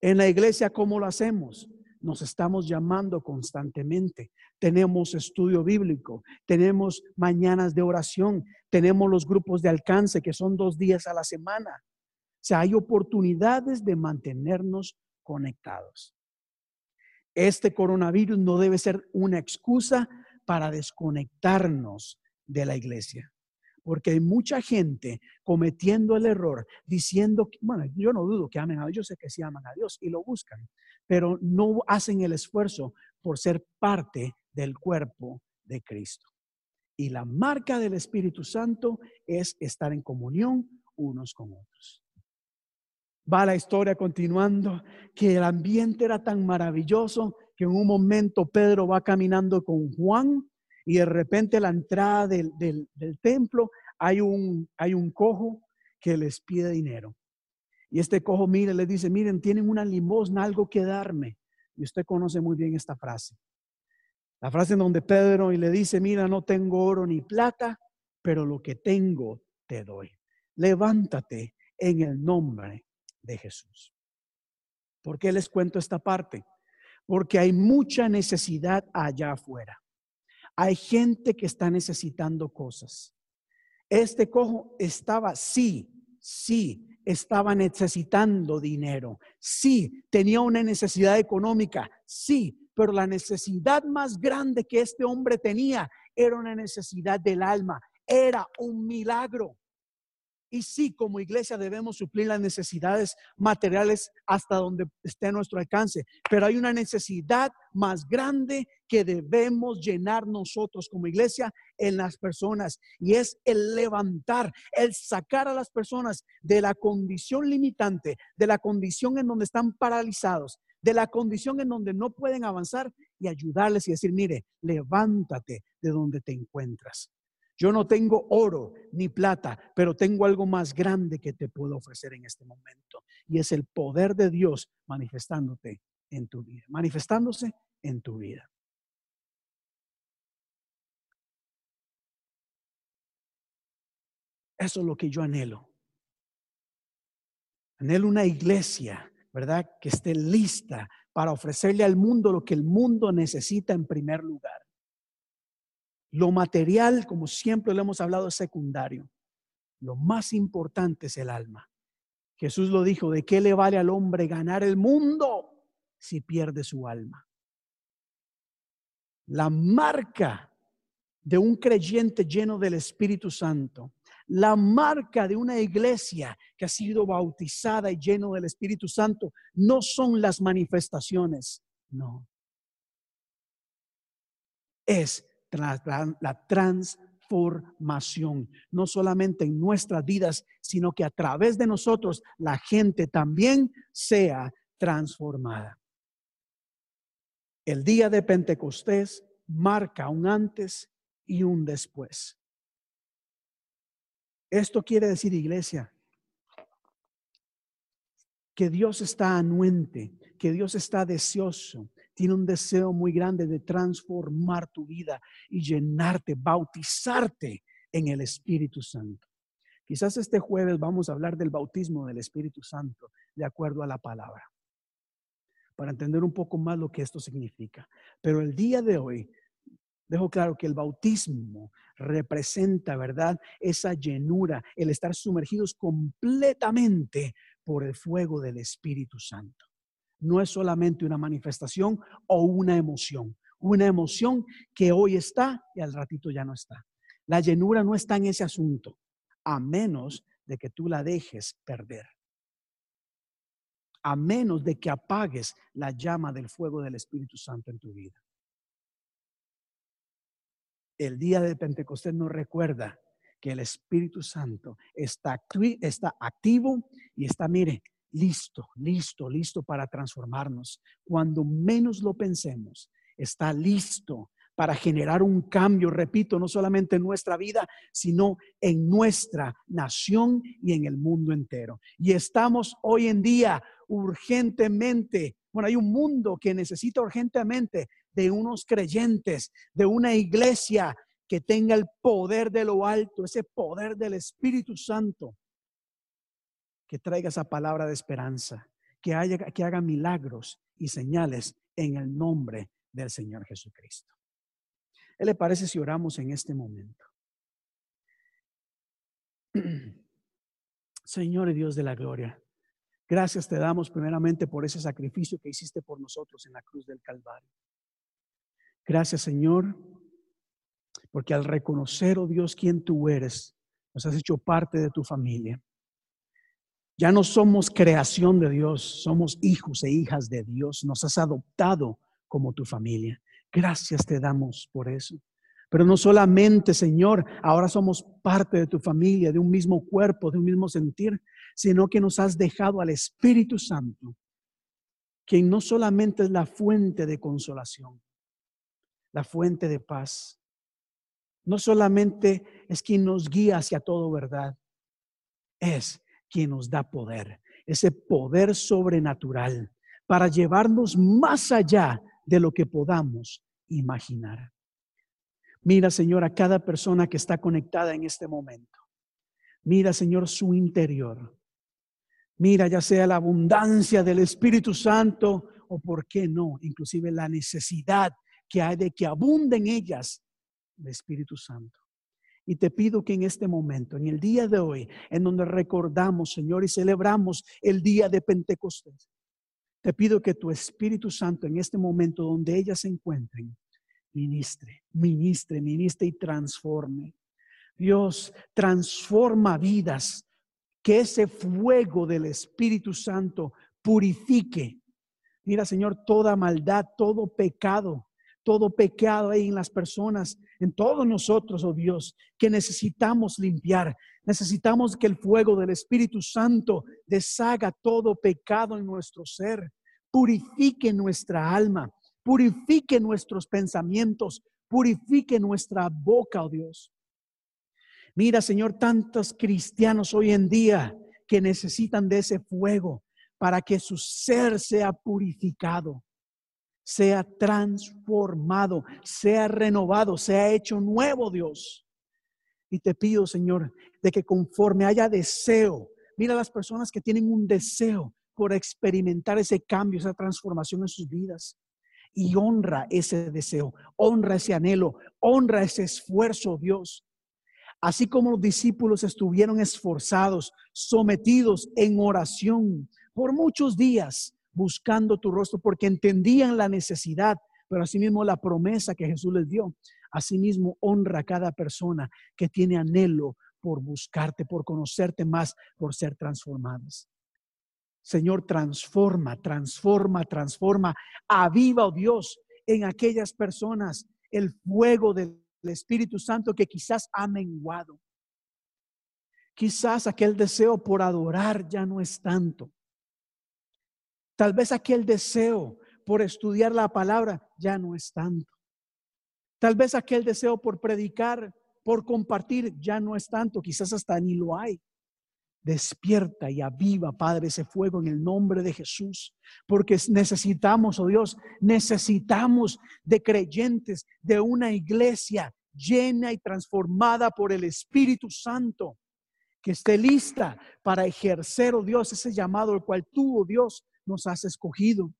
En la iglesia, ¿cómo lo hacemos? Nos estamos llamando constantemente. Tenemos estudio bíblico, tenemos mañanas de oración, tenemos los grupos de alcance que son dos días a la semana. O sea, hay oportunidades de mantenernos conectados. Este coronavirus no debe ser una excusa para desconectarnos de la iglesia porque hay mucha gente cometiendo el error diciendo, bueno, yo no dudo que amen a Dios, yo sé que sí aman a Dios y lo buscan, pero no hacen el esfuerzo por ser parte del cuerpo de Cristo. Y la marca del Espíritu Santo es estar en comunión unos con otros. Va la historia continuando, que el ambiente era tan maravilloso que en un momento Pedro va caminando con Juan y de repente a la entrada del, templo hay un, hay un cojo que les pide dinero. Y este cojo mire, le dice, miren, tienen una limosna, algo que darme. Y usted conoce muy bien esta frase. La frase en donde Pedro y le dice, mira, no tengo oro ni plata, pero lo que tengo te doy. Levántate en el nombre de Jesús. ¿Por qué les cuento esta parte? Porque hay mucha necesidad allá afuera. Hay gente que está necesitando cosas. Este cojo estaba, sí, sí, estaba necesitando dinero. Sí, tenía una necesidad económica. Sí, pero la necesidad más grande que este hombre tenía era una necesidad del alma. Era un milagro. Y sí, como iglesia debemos suplir las necesidades materiales hasta donde esté nuestro alcance, pero hay una necesidad más grande que debemos llenar nosotros como iglesia en las personas y es el levantar, el sacar a las personas de la condición limitante, de la condición en donde están paralizados, de la condición en donde no pueden avanzar y ayudarles y decir, mire, levántate de donde te encuentras. Yo no tengo oro ni plata, pero tengo algo más grande que te puedo ofrecer en este momento. Y es el poder de Dios manifestándote en tu vida, manifestándose en tu vida. Eso es lo que yo anhelo. Anhelo una iglesia, ¿verdad? Que esté lista para ofrecerle al mundo lo que el mundo necesita en primer lugar. Lo material, como siempre lo hemos hablado, es secundario. Lo más importante es el alma. Jesús lo dijo, ¿de qué le vale al hombre ganar el mundo si pierde su alma? La marca de un creyente lleno del Espíritu Santo, la marca de una iglesia que ha sido bautizada y lleno del Espíritu Santo, no son las manifestaciones, no. Es la transformación, no solamente en nuestras vidas, sino que a través de nosotros la gente también sea transformada. El día de Pentecostés marca un antes y un después. Esto quiere decir, iglesia, que Dios está anuente, que Dios está deseoso tiene un deseo muy grande de transformar tu vida y llenarte, bautizarte en el Espíritu Santo. Quizás este jueves vamos a hablar del bautismo del Espíritu Santo de acuerdo a la palabra, para entender un poco más lo que esto significa. Pero el día de hoy, dejo claro que el bautismo representa, ¿verdad? Esa llenura, el estar sumergidos completamente por el fuego del Espíritu Santo no es solamente una manifestación o una emoción. Una emoción que hoy está y al ratito ya no está. La llenura no está en ese asunto, a menos de que tú la dejes perder. A menos de que apagues la llama del fuego del Espíritu Santo en tu vida. El día de Pentecostés nos recuerda que el Espíritu Santo está, está activo y está, mire, listo, listo, listo para transformarnos. Cuando menos lo pensemos, está listo para generar un cambio, repito, no solamente en nuestra vida, sino en nuestra nación y en el mundo entero. Y estamos hoy en día urgentemente, bueno, hay un mundo que necesita urgentemente de unos creyentes, de una iglesia que tenga el poder de lo alto, ese poder del Espíritu Santo que traiga esa palabra de esperanza, que, haya, que haga milagros y señales en el nombre del Señor Jesucristo. ¿Qué le parece si oramos en este momento? Señor y Dios de la gloria, gracias te damos primeramente por ese sacrificio que hiciste por nosotros en la cruz del Calvario. Gracias, Señor, porque al reconocer, oh Dios, quién tú eres, nos has hecho parte de tu familia. Ya no somos creación de Dios, somos hijos e hijas de Dios. Nos has adoptado como tu familia. Gracias te damos por eso. Pero no solamente, Señor, ahora somos parte de tu familia, de un mismo cuerpo, de un mismo sentir, sino que nos has dejado al Espíritu Santo, quien no solamente es la fuente de consolación, la fuente de paz, no solamente es quien nos guía hacia todo verdad, es quien nos da poder, ese poder sobrenatural para llevarnos más allá de lo que podamos imaginar. Mira, Señor, a cada persona que está conectada en este momento. Mira, Señor, su interior. Mira, ya sea la abundancia del Espíritu Santo o, por qué no, inclusive la necesidad que hay de que abunde en ellas el Espíritu Santo. Y te pido que en este momento, en el día de hoy, en donde recordamos, Señor, y celebramos el día de Pentecostés, te pido que tu Espíritu Santo en este momento donde ellas se encuentren, ministre, ministre, ministre y transforme. Dios, transforma vidas, que ese fuego del Espíritu Santo purifique. Mira, Señor, toda maldad, todo pecado, todo pecado ahí en las personas, en todos nosotros, oh Dios, que necesitamos limpiar. Necesitamos que el fuego del Espíritu Santo deshaga todo pecado en nuestro ser, purifique nuestra alma, purifique nuestros pensamientos, purifique nuestra boca, oh Dios. Mira, Señor, tantos cristianos hoy en día que necesitan de ese fuego para que su ser sea purificado, sea transformado, sea renovado, sea hecho nuevo, Dios. Y te pido, Señor, de que conforme haya deseo, mira las personas que tienen un deseo por experimentar ese cambio, esa transformación en sus vidas y honra ese deseo, honra ese anhelo, honra ese esfuerzo, Dios. Así como los discípulos estuvieron esforzados, sometidos en oración por muchos días, buscando tu rostro, porque entendían la necesidad, pero asimismo la promesa que Jesús les dio. Asimismo, honra a cada persona que tiene anhelo por buscarte, por conocerte más, por ser transformadas. Señor, transforma, transforma, transforma. Aviva, oh Dios, en aquellas personas el fuego del Espíritu Santo que quizás ha menguado. Quizás aquel deseo por adorar ya no es tanto. Tal vez aquel deseo por estudiar la palabra ya no es tanto. Tal vez aquel deseo por predicar, por compartir ya no es tanto. Quizás hasta ni lo hay. Despierta y aviva, Padre, ese fuego en el nombre de Jesús, porque necesitamos, oh Dios, necesitamos de creyentes, de una iglesia llena y transformada por el Espíritu Santo, que esté lista para ejercer, oh Dios, ese llamado el cual tú, oh Dios, nos has escogido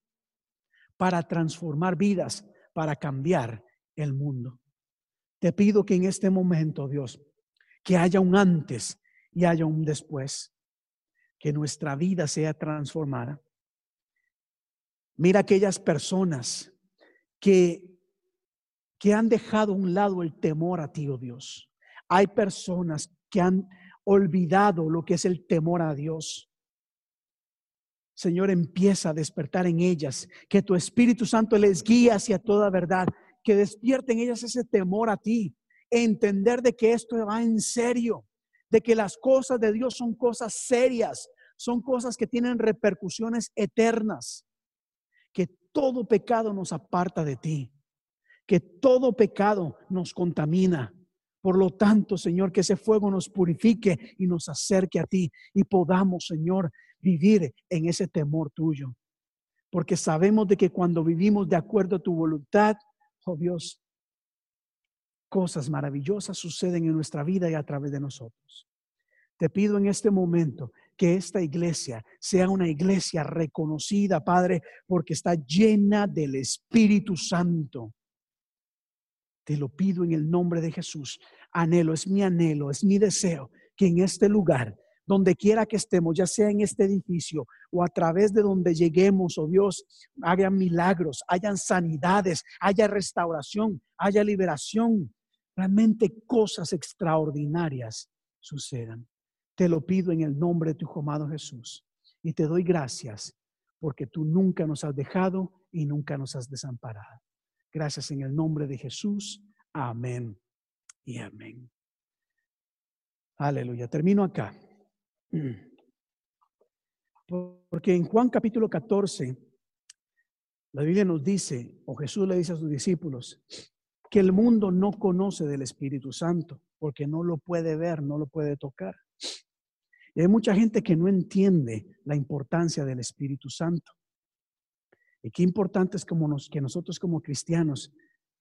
para transformar vidas, para cambiar el mundo. Te pido que en este momento, Dios, que haya un antes y haya un después, que nuestra vida sea transformada. Mira aquellas personas que, que han dejado a un lado el temor a ti, oh Dios. Hay personas que han olvidado lo que es el temor a Dios. Señor, empieza a despertar en ellas, que tu Espíritu Santo les guíe hacia toda verdad, que despierten en ellas ese temor a ti, entender de que esto va en serio, de que las cosas de Dios son cosas serias, son cosas que tienen repercusiones eternas, que todo pecado nos aparta de ti, que todo pecado nos contamina. Por lo tanto, Señor, que ese fuego nos purifique y nos acerque a ti. Y podamos, Señor, vivir en ese temor tuyo. Porque sabemos de que cuando vivimos de acuerdo a tu voluntad, oh Dios, cosas maravillosas suceden en nuestra vida y a través de nosotros. Te pido en este momento que esta iglesia sea una iglesia reconocida, Padre, porque está llena del Espíritu Santo. Te lo pido en el nombre de Jesús. Anhelo, es mi anhelo, es mi deseo que en este lugar, donde quiera que estemos, ya sea en este edificio o a través de donde lleguemos, oh Dios, hagan milagros, hayan sanidades, haya restauración, haya liberación, realmente cosas extraordinarias sucedan. Te lo pido en el nombre de tu hijo amado Jesús y te doy gracias porque tú nunca nos has dejado y nunca nos has desamparado. Gracias en el nombre de Jesús. Amén y amén. Aleluya. Termino acá. Porque en Juan capítulo 14, la Biblia nos dice, o Jesús le dice a sus discípulos, que el mundo no conoce del Espíritu Santo, porque no lo puede ver, no lo puede tocar. Y hay mucha gente que no entiende la importancia del Espíritu Santo. Y qué importante es como que nosotros como cristianos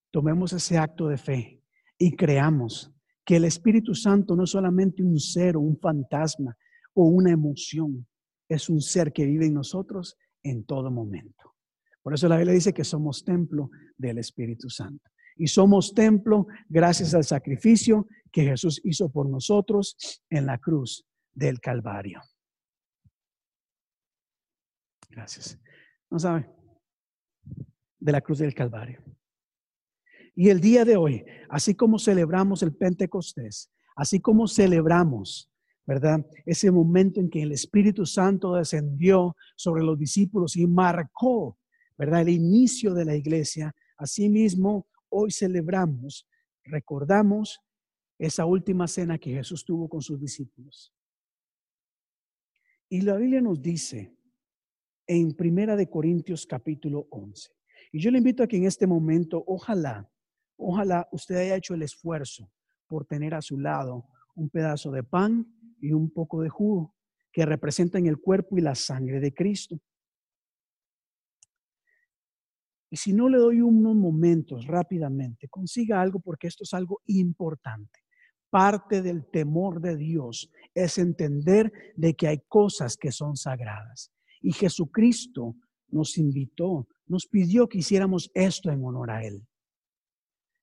tomemos ese acto de fe y creamos que el Espíritu Santo no es solamente un ser o un fantasma o una emoción, es un ser que vive en nosotros en todo momento. Por eso la Biblia dice que somos templo del Espíritu Santo. Y somos templo gracias al sacrificio que Jesús hizo por nosotros en la cruz del Calvario. Gracias. No sabe, de la cruz del Calvario. Y el día de hoy, así como celebramos el Pentecostés, así como celebramos, ¿verdad? Ese momento en que el Espíritu Santo descendió sobre los discípulos y marcó, ¿verdad? El inicio de la iglesia. Asimismo, hoy celebramos, recordamos esa última cena que Jesús tuvo con sus discípulos. Y la Biblia nos dice en Primera de Corintios capítulo 11. Y yo le invito a que en este momento, ojalá, ojalá usted haya hecho el esfuerzo por tener a su lado un pedazo de pan y un poco de jugo que representan el cuerpo y la sangre de Cristo. Y si no le doy unos momentos rápidamente, consiga algo porque esto es algo importante. Parte del temor de Dios es entender de que hay cosas que son sagradas. Y Jesucristo nos invitó, nos pidió que hiciéramos esto en honor a Él.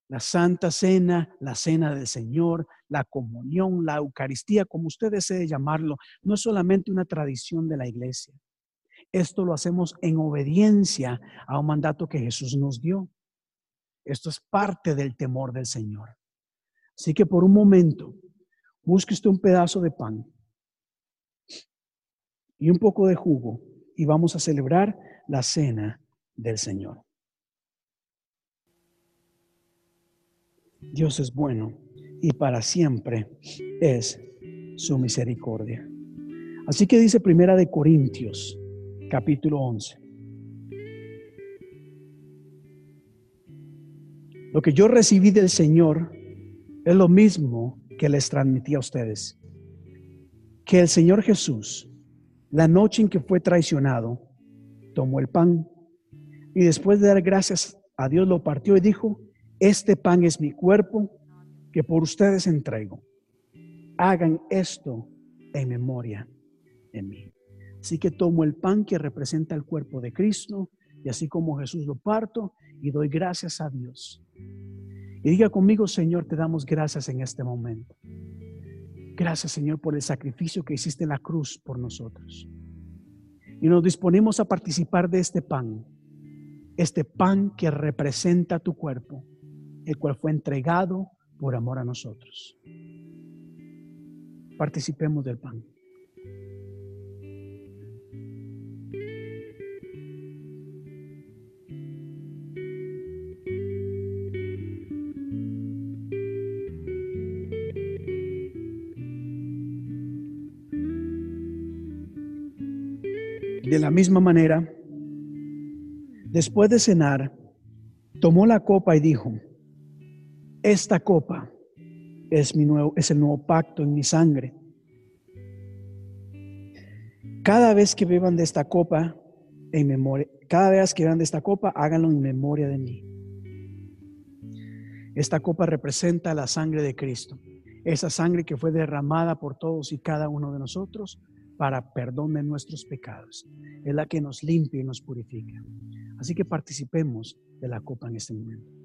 La Santa Cena, la Cena del Señor, la comunión, la Eucaristía, como usted desee llamarlo, no es solamente una tradición de la iglesia. Esto lo hacemos en obediencia a un mandato que Jesús nos dio. Esto es parte del temor del Señor. Así que por un momento, busque usted un pedazo de pan y un poco de jugo y vamos a celebrar la cena del Señor. Dios es bueno y para siempre es su misericordia. Así que dice Primera de Corintios capítulo 11. Lo que yo recibí del Señor es lo mismo que les transmití a ustedes. Que el Señor Jesús, la noche en que fue traicionado, tomó el pan y después de dar gracias a Dios lo partió y dijo, este pan es mi cuerpo que por ustedes entrego. Hagan esto en memoria de mí. Así que tomo el pan que representa el cuerpo de Cristo y así como Jesús lo parto y doy gracias a Dios. Y diga conmigo, Señor, te damos gracias en este momento. Gracias, Señor, por el sacrificio que hiciste en la cruz por nosotros. Y nos disponemos a participar de este pan, este pan que representa tu cuerpo, el cual fue entregado por amor a nosotros. Participemos del pan. De la misma manera, después de cenar, tomó la copa y dijo, esta copa es, mi nuevo, es el nuevo pacto en mi sangre. Cada vez que beban de esta copa, en memoria, cada vez que beban de esta copa, háganlo en memoria de mí. Esta copa representa la sangre de Cristo, esa sangre que fue derramada por todos y cada uno de nosotros para perdón de nuestros pecados. Es la que nos limpia y nos purifica. Así que participemos de la copa en este momento.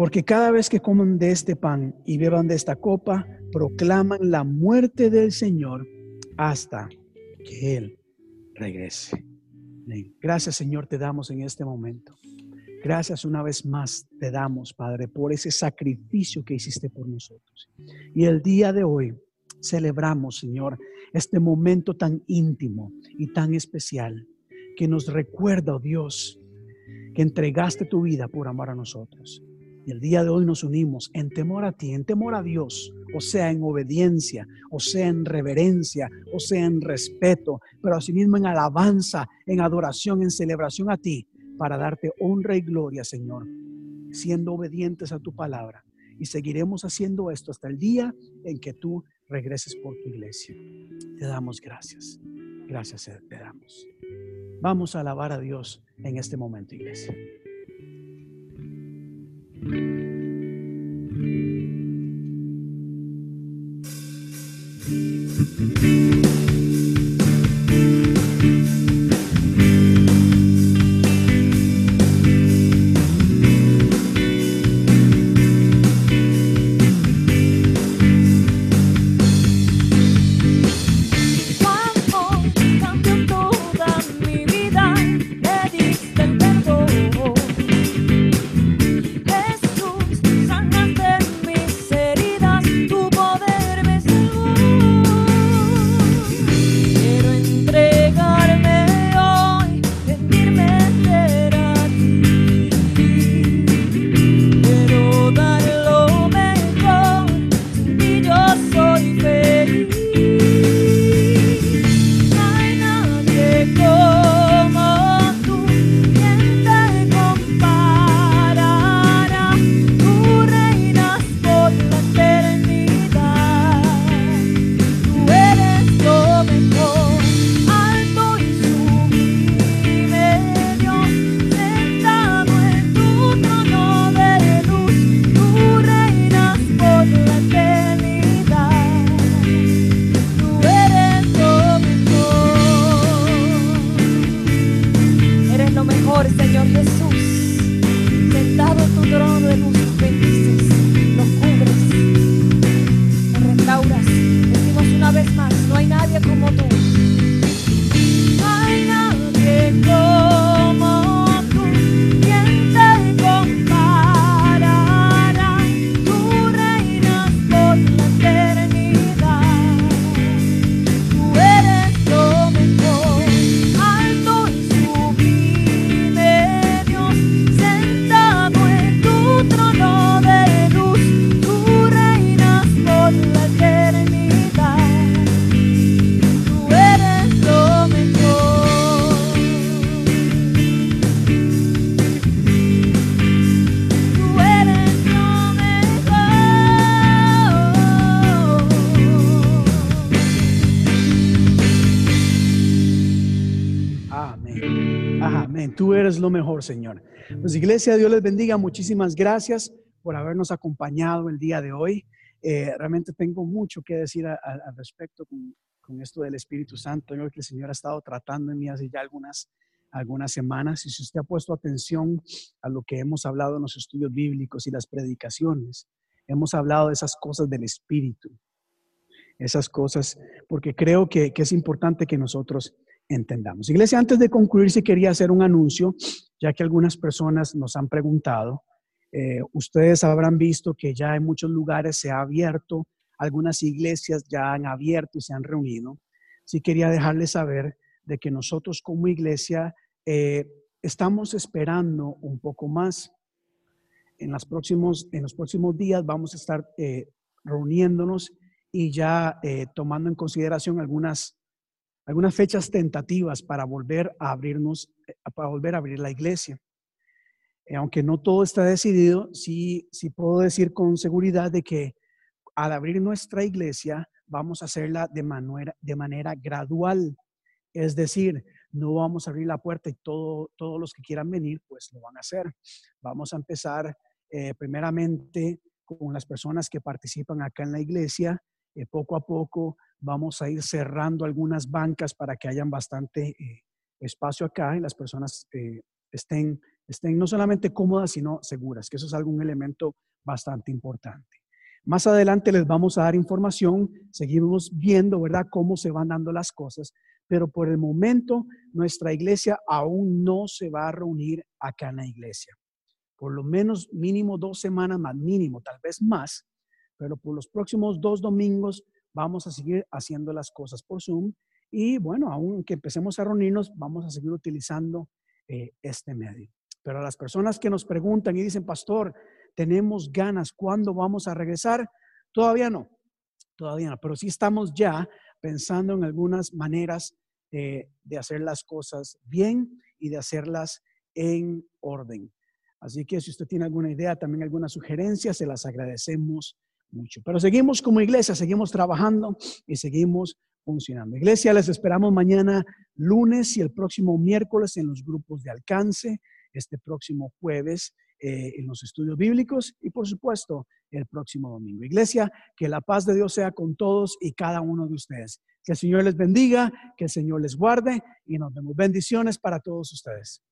Porque cada vez que coman de este pan y beban de esta copa, proclaman la muerte del Señor hasta que Él regrese. Gracias Señor te damos en este momento. Gracias una vez más te damos, Padre, por ese sacrificio que hiciste por nosotros. Y el día de hoy celebramos, Señor, este momento tan íntimo y tan especial que nos recuerda, oh Dios, que entregaste tu vida por amar a nosotros. Y el día de hoy nos unimos en temor a ti, en temor a Dios, o sea, en obediencia, o sea, en reverencia, o sea, en respeto, pero asimismo en alabanza, en adoración, en celebración a ti, para darte honra y gloria, Señor, siendo obedientes a tu palabra. Y seguiremos haciendo esto hasta el día en que tú regreses por tu iglesia. Te damos gracias. Gracias te damos. Vamos a alabar a Dios en este momento, iglesia. Lo (laughs) Iglesia, Dios les bendiga. Muchísimas gracias por habernos acompañado el día de hoy. Eh, realmente tengo mucho que decir al respecto con, esto del Espíritu Santo. Yo que el Señor ha estado tratando en mí hace ya algunas, algunas semanas. Y si usted ha puesto atención a lo que hemos hablado en los estudios bíblicos y las predicaciones, hemos hablado de esas cosas del Espíritu. Esas cosas, porque creo que, que es importante que nosotros entendamos. Iglesia, antes de concluir, si quería hacer un anuncio, ya que algunas personas nos han preguntado. Eh, ustedes habrán visto que ya en muchos lugares se ha abierto, algunas iglesias ya han abierto y se han reunido. Sí quería dejarles saber de que nosotros como iglesia eh, estamos esperando un poco más. En, los próximos, en los próximos días vamos a estar eh, reuniéndonos y ya tomando en consideración algunas algunas fechas tentativas para volver a abrirnos, eh, para volver a abrir la iglesia. Eh, aunque no todo está decidido, sí, sí puedo decir con seguridad de que al abrir nuestra iglesia vamos a hacerla de manera, de manera gradual. Es decir, no vamos a abrir la puerta y todo, todos los que quieran venir, pues lo van a hacer. Vamos a empezar eh, primeramente con las personas que participan acá en la iglesia. Eh, poco a poco vamos a ir cerrando algunas bancas para que hayan bastante eh, espacio acá y las personas estén, estén no solamente cómodas, sino seguras, que eso es algún elemento bastante importante. Más adelante les vamos a dar información, seguimos viendo, ¿verdad?, cómo se van dando las cosas, pero por el momento nuestra iglesia aún no se va a reunir acá en la iglesia. Por lo menos mínimo dos semanas más, mínimo, tal vez más, pero por los próximos dos domingos vamos a seguir haciendo las cosas por Zoom y bueno, aunque empecemos a reunirnos, vamos a seguir utilizando eh, este medio. Pero a las personas que nos preguntan y dicen, pastor, tenemos ganas, ¿cuándo vamos a regresar? Todavía no, todavía no, pero sí estamos ya pensando en algunas maneras de hacer las cosas bien y de hacerlas en orden. Así que si usted tiene alguna idea, también alguna sugerencia, se las agradecemos mucho. Pero seguimos como iglesia, seguimos trabajando y seguimos funcionando. Iglesia, les esperamos mañana lunes y el próximo miércoles en los grupos de alcance, este próximo jueves eh, en los estudios bíblicos y por supuesto el próximo domingo. Iglesia, que la paz de Dios sea con todos y cada uno de ustedes. Que el Señor les bendiga, que el Señor les guarde y nos vemos. Bendiciones para todos ustedes.